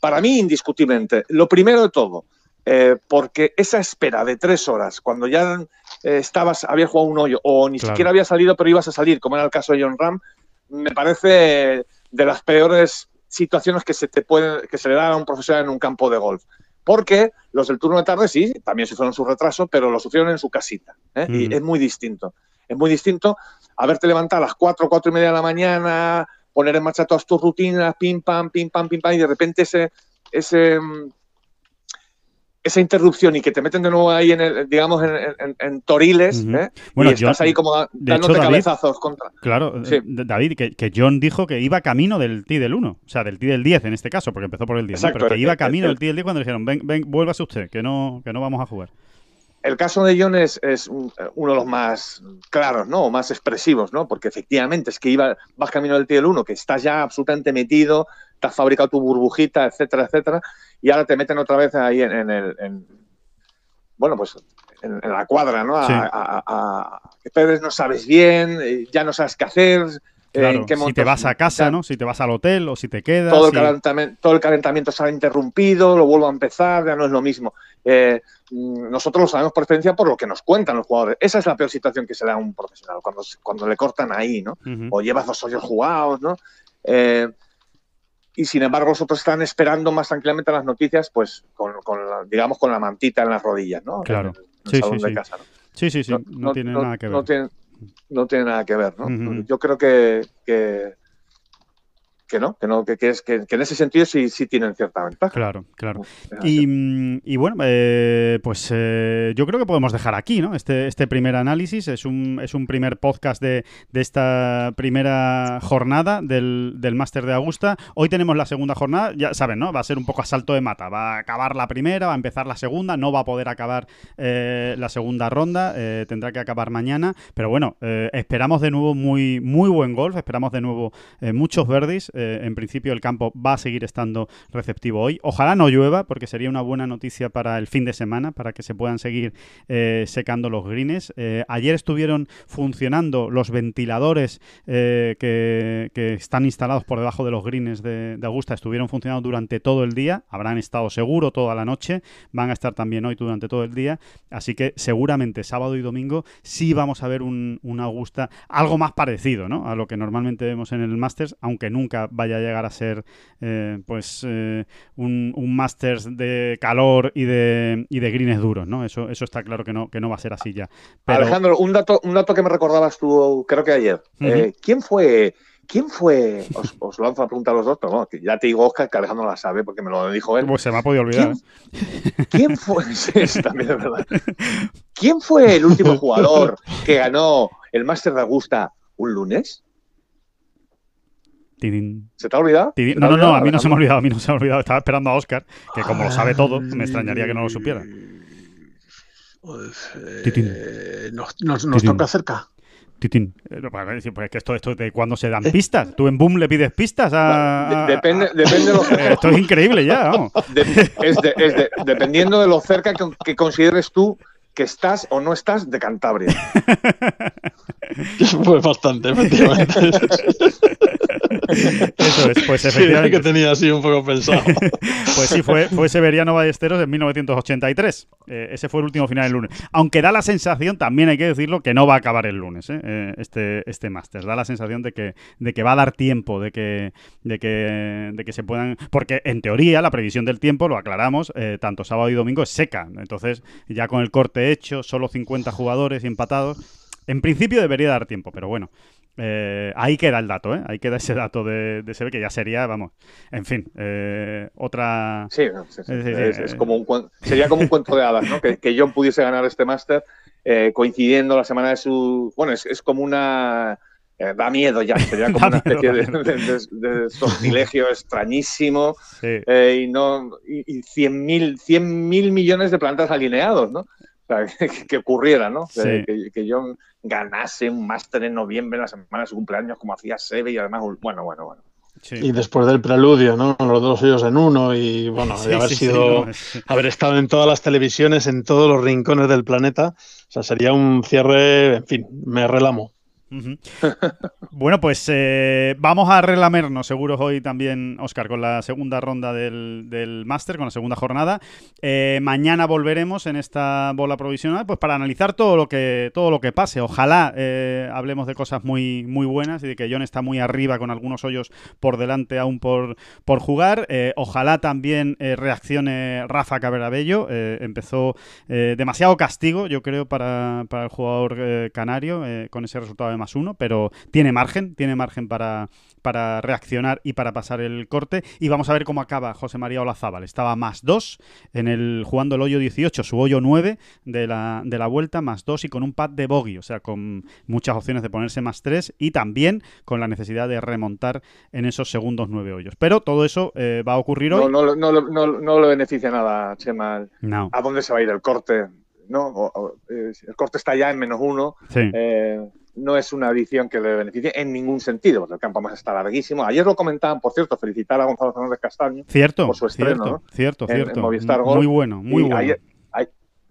Para mí, indiscutiblemente. Lo primero de todo, eh, porque esa espera de tres horas, cuando ya eh, estabas, habías jugado un hoyo o ni Claro. siquiera había salido, pero ibas a salir, como era el caso de John Ram, me parece de las peores situaciones que se te puede, que se le da a un profesional en un campo de golf. Porque los del turno de tarde sí, también sufrieron su retraso, pero lo sufrieron en su casita. ¿eh? Y Mm. es muy distinto. Es muy distinto haberte levantado a las 4, 4 y media de la mañana, poner en marcha todas tus rutinas, pim, pam, pim, pam, pim, pam, y de repente ese, ese, mm, esa interrupción y que te meten de nuevo ahí en el, digamos, en, en- en toriles. ¿eh? Bueno, y estás ahí como dándote hecho, David- cabezazos contra. Claro, Sí. eh, David, que, que John dijo que iba camino del T del 1, o sea, del T del 10 en este caso, porque empezó por el 10, ¿no? Exacto, pero que iba el- camino el- del T del 10 cuando le dijeron, ven, ven, vuélvase usted, que no, que no vamos a jugar. el caso de John es, es, uno de los más claros, ¿no? O más expresivos, ¿no? Porque efectivamente es que iba, vas camino del Tier 1, que estás ya absolutamente metido, te has fabricado tu burbujita, etcétera, etcétera, y ahora te meten otra vez ahí en, el. bueno, pues en, la cuadra, ¿no? A, que no sabes bien, eh, ya no sabes qué hacer. Eh, si te vas a casa, ¿no? Si te vas al hotel o si te quedas. Todo, el, calentamiento, todo el calentamiento se ha interrumpido, lo vuelvo a empezar, ya no es lo mismo. Eh, mm, nosotros lo sabemos por experiencia por lo que nos cuentan los jugadores. Esa es la peor situación que se da a un profesional, cuando, cuando le cortan ahí, ¿no? O llevas dos hoyos jugados, ¿no? Y sin embargo los otros están esperando más tranquilamente las noticias, pues con, digamos con la mantita en las rodillas, ¿no? Claro. sí, sí, sí. Sí, sí, sí, no, tiene nada que ver. No tiene, nada que ver, ¿no? Yo creo que, que, que no, que no, que, es, que, en ese sentido sí, sí tienen cierta ventaja. Claro, claro. Y, bueno, eh, pues eh, yo creo que podemos dejar aquí, ¿no? Este, este primer análisis es un, es un primer podcast de, esta primera jornada del, del Máster de Augusta. Hoy tenemos la segunda jornada, ya saben, ¿no? Va a ser un poco a salto de mata. Va a acabar la primera, va a empezar la segunda, no va a poder acabar eh, la segunda ronda, tendrá que acabar mañana. Pero bueno, esperamos de nuevo muy, muy buen golf, esperamos de nuevo muchos verdes. Eh, en principio el campo va a seguir estando receptivo hoy. Ojalá no llueva, porque sería una buena noticia para el fin de semana, para que se puedan seguir eh, secando los greens. Eh, ayer estuvieron funcionando los ventiladores que, están instalados por debajo de los greens de, Augusta, estuvieron funcionando durante todo el día, habrán estado seguro toda la noche, van a estar también hoy durante todo el día, así que seguramente sábado y domingo sí vamos a ver un, Augusta algo más parecido ¿no? a lo que normalmente vemos en el Masters, aunque nunca vaya a llegar a ser eh, pues eh, un, un Masters de calor y de, y de greens duros, ¿no? Eso, eso está claro que no, que no va a ser así ya. Alejandro, un dato, un dato que me recordabas tú, creo que ayer. Eh, ¿Quién fue? ¿Quién fue? Os, lanzo a preguntar a los dos, pero ya te digo, Oscar, que Alejandro la sabe porque me lo dijo él. Pues se me ha podido olvidar. ¿Quién, fue? también es verdad. ¿Quién fue el último jugador que ganó el Master de Augusta un lunes? ¿Se te ha olvidado? no, no, no, a mí no se me ha olvidado, a mí no se me ha olvidado. Estaba esperando a Oscar, que como lo sabe todo, me extrañaría que no lo supiera. Pues, eh, nos, toca cerca. Titín. Eh, pues es que esto, esto de cuando se dan pistas. ¿Tú en Boom le pides pistas a.? depende, depende de lo cerca. Esto es increíble ya, vamos. es, dependiendo de lo cerca que, consideres tú que estás o no estás de Cantabria. Pues bastante, efectivamente. Eso es, pues efectivamente. que tenía así un poco pensado. pues sí, fue, fue Severiano Ballesteros en 1983. Eh, ese fue el último final del lunes. Aunque da la sensación, también hay que decirlo, que no va a acabar el lunes, ¿eh? Eh, este, este máster. Da la sensación de que, de que va a dar tiempo, de que, de que, de que se puedan. Porque en teoría, la previsión del tiempo, lo aclaramos, tanto sábado y domingo es seca. Entonces, ya con el corte hecho, solo 50 jugadores y empatados. En principio debería dar tiempo, pero bueno, eh, ahí queda el dato, ¿eh? Ahí queda ese dato de, de que ya sería, vamos, en fin, eh, otra... Sí, es, como un, sería como un cuento de hadas, ¿no? Que, que John pudiese ganar este máster eh, coincidiendo la semana de su... Bueno, es, como una... da miedo ya, sería como una especie de, sortilegio extrañísimo y no y, y 100 mil millones de plantas alineados, ¿no? que, ocurriera, ¿no? Que, que, John ganase un máster en noviembre, en la semana de su cumpleaños, como hacía Seve, y además, bueno, bueno, bueno. Y después del preludio, ¿no? Los dos ellos en uno y bueno, haber sido, haber estado en todas las televisiones, en todos los rincones del planeta, o sea, sería un cierre, en fin, me relamo bueno, pues eh, vamos a relamernos seguros hoy también, Oscar, con la segunda ronda del, del con la segunda jornada. Eh, mañana volveremos en esta bola provisional, pues para analizar todo lo que todo lo que pase. Ojalá eh, hablemos de cosas muy muy buenas y de que John está muy arriba con algunos hoyos por delante aún por, por jugar. ojalá también reaccione Rafa Caberabello. empezó demasiado castigo, yo creo, para, para el jugador canario con ese resultado de más uno, pero tiene margen, tiene margen para, para reaccionar y para pasar el corte. Y vamos a ver cómo acaba José María Olazábal. Estaba más dos en el jugando el hoyo 18, su hoyo 9 de la, de la vuelta, más dos y con un pad de bogey, o sea, con muchas opciones de ponerse más tres y también con la necesidad de remontar en esos segundos nueve hoyos. Pero todo eso eh, va a ocurrir hoy. No, no, no, no, le beneficia nada, Chema. ¿A dónde se va a ir el corte? ¿no? el corte está ya en menos uno. No es una edición que le beneficie en ningún sentido, porque el campo más está larguísimo. Ayer lo comentaban, por cierto, felicitar a Gonzalo Fernández Castaño cierto, por su estreno, cierto, cierto, Movistar Muy bueno, muy bueno.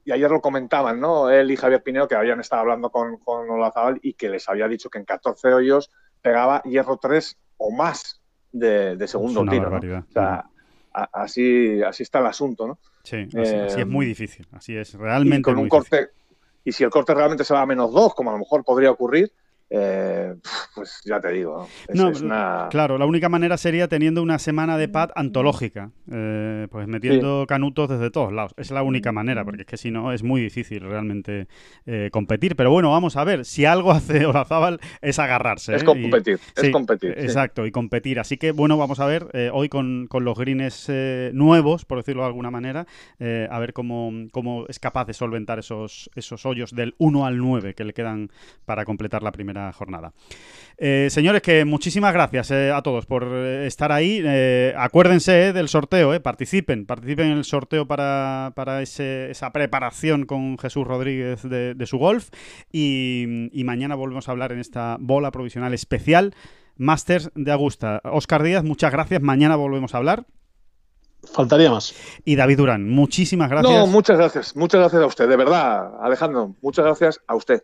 y ayer lo comentaban, ¿no? Él y Javier Pineo, que habían estado hablando con, con Olazabal y que les había dicho que en 14 hoyos pegaba hierro 3 o más de, segundo tiro. O sea, así, así está el asunto, ¿no? Sí, así, es eh, muy difícil. Así es, realmente. con un corte, y si el corte realmente se va a menos 2, como a lo mejor podría ocurrir, eh, pues ya te digo. Claro, la única manera sería teniendo una semana de pad antológica, eh, pues metiendo canutos desde todos lados. Es la única manera, porque es que si no es muy difícil realmente eh, competir. Pero bueno, vamos a ver, si algo hace Olazábal es agarrarse. Es competir, es competir. Exacto, y competir. Así que bueno, vamos a ver hoy con, los greens nuevos, por decirlo de alguna manera, a ver cómo, cómo es capaz de solventar esos, esos hoyos del 1 al 9 que le quedan para completar la primera jornada. Eh, señores, que muchísimas gracias eh, a todos por eh, estar ahí. acuérdense del sorteo, participen, participen en el sorteo para, esa preparación con Jesús Rodríguez de, su golf. Y, y, mañana volvemos a hablar en esta bola provisional especial. Masters de Augusta. Oscar Díaz, muchas gracias. Mañana volvemos a hablar. Faltaría más. Y David Durán, muchísimas gracias. No, muchas gracias. Muchas gracias a usted, de verdad, Alejandro. Muchas gracias a usted.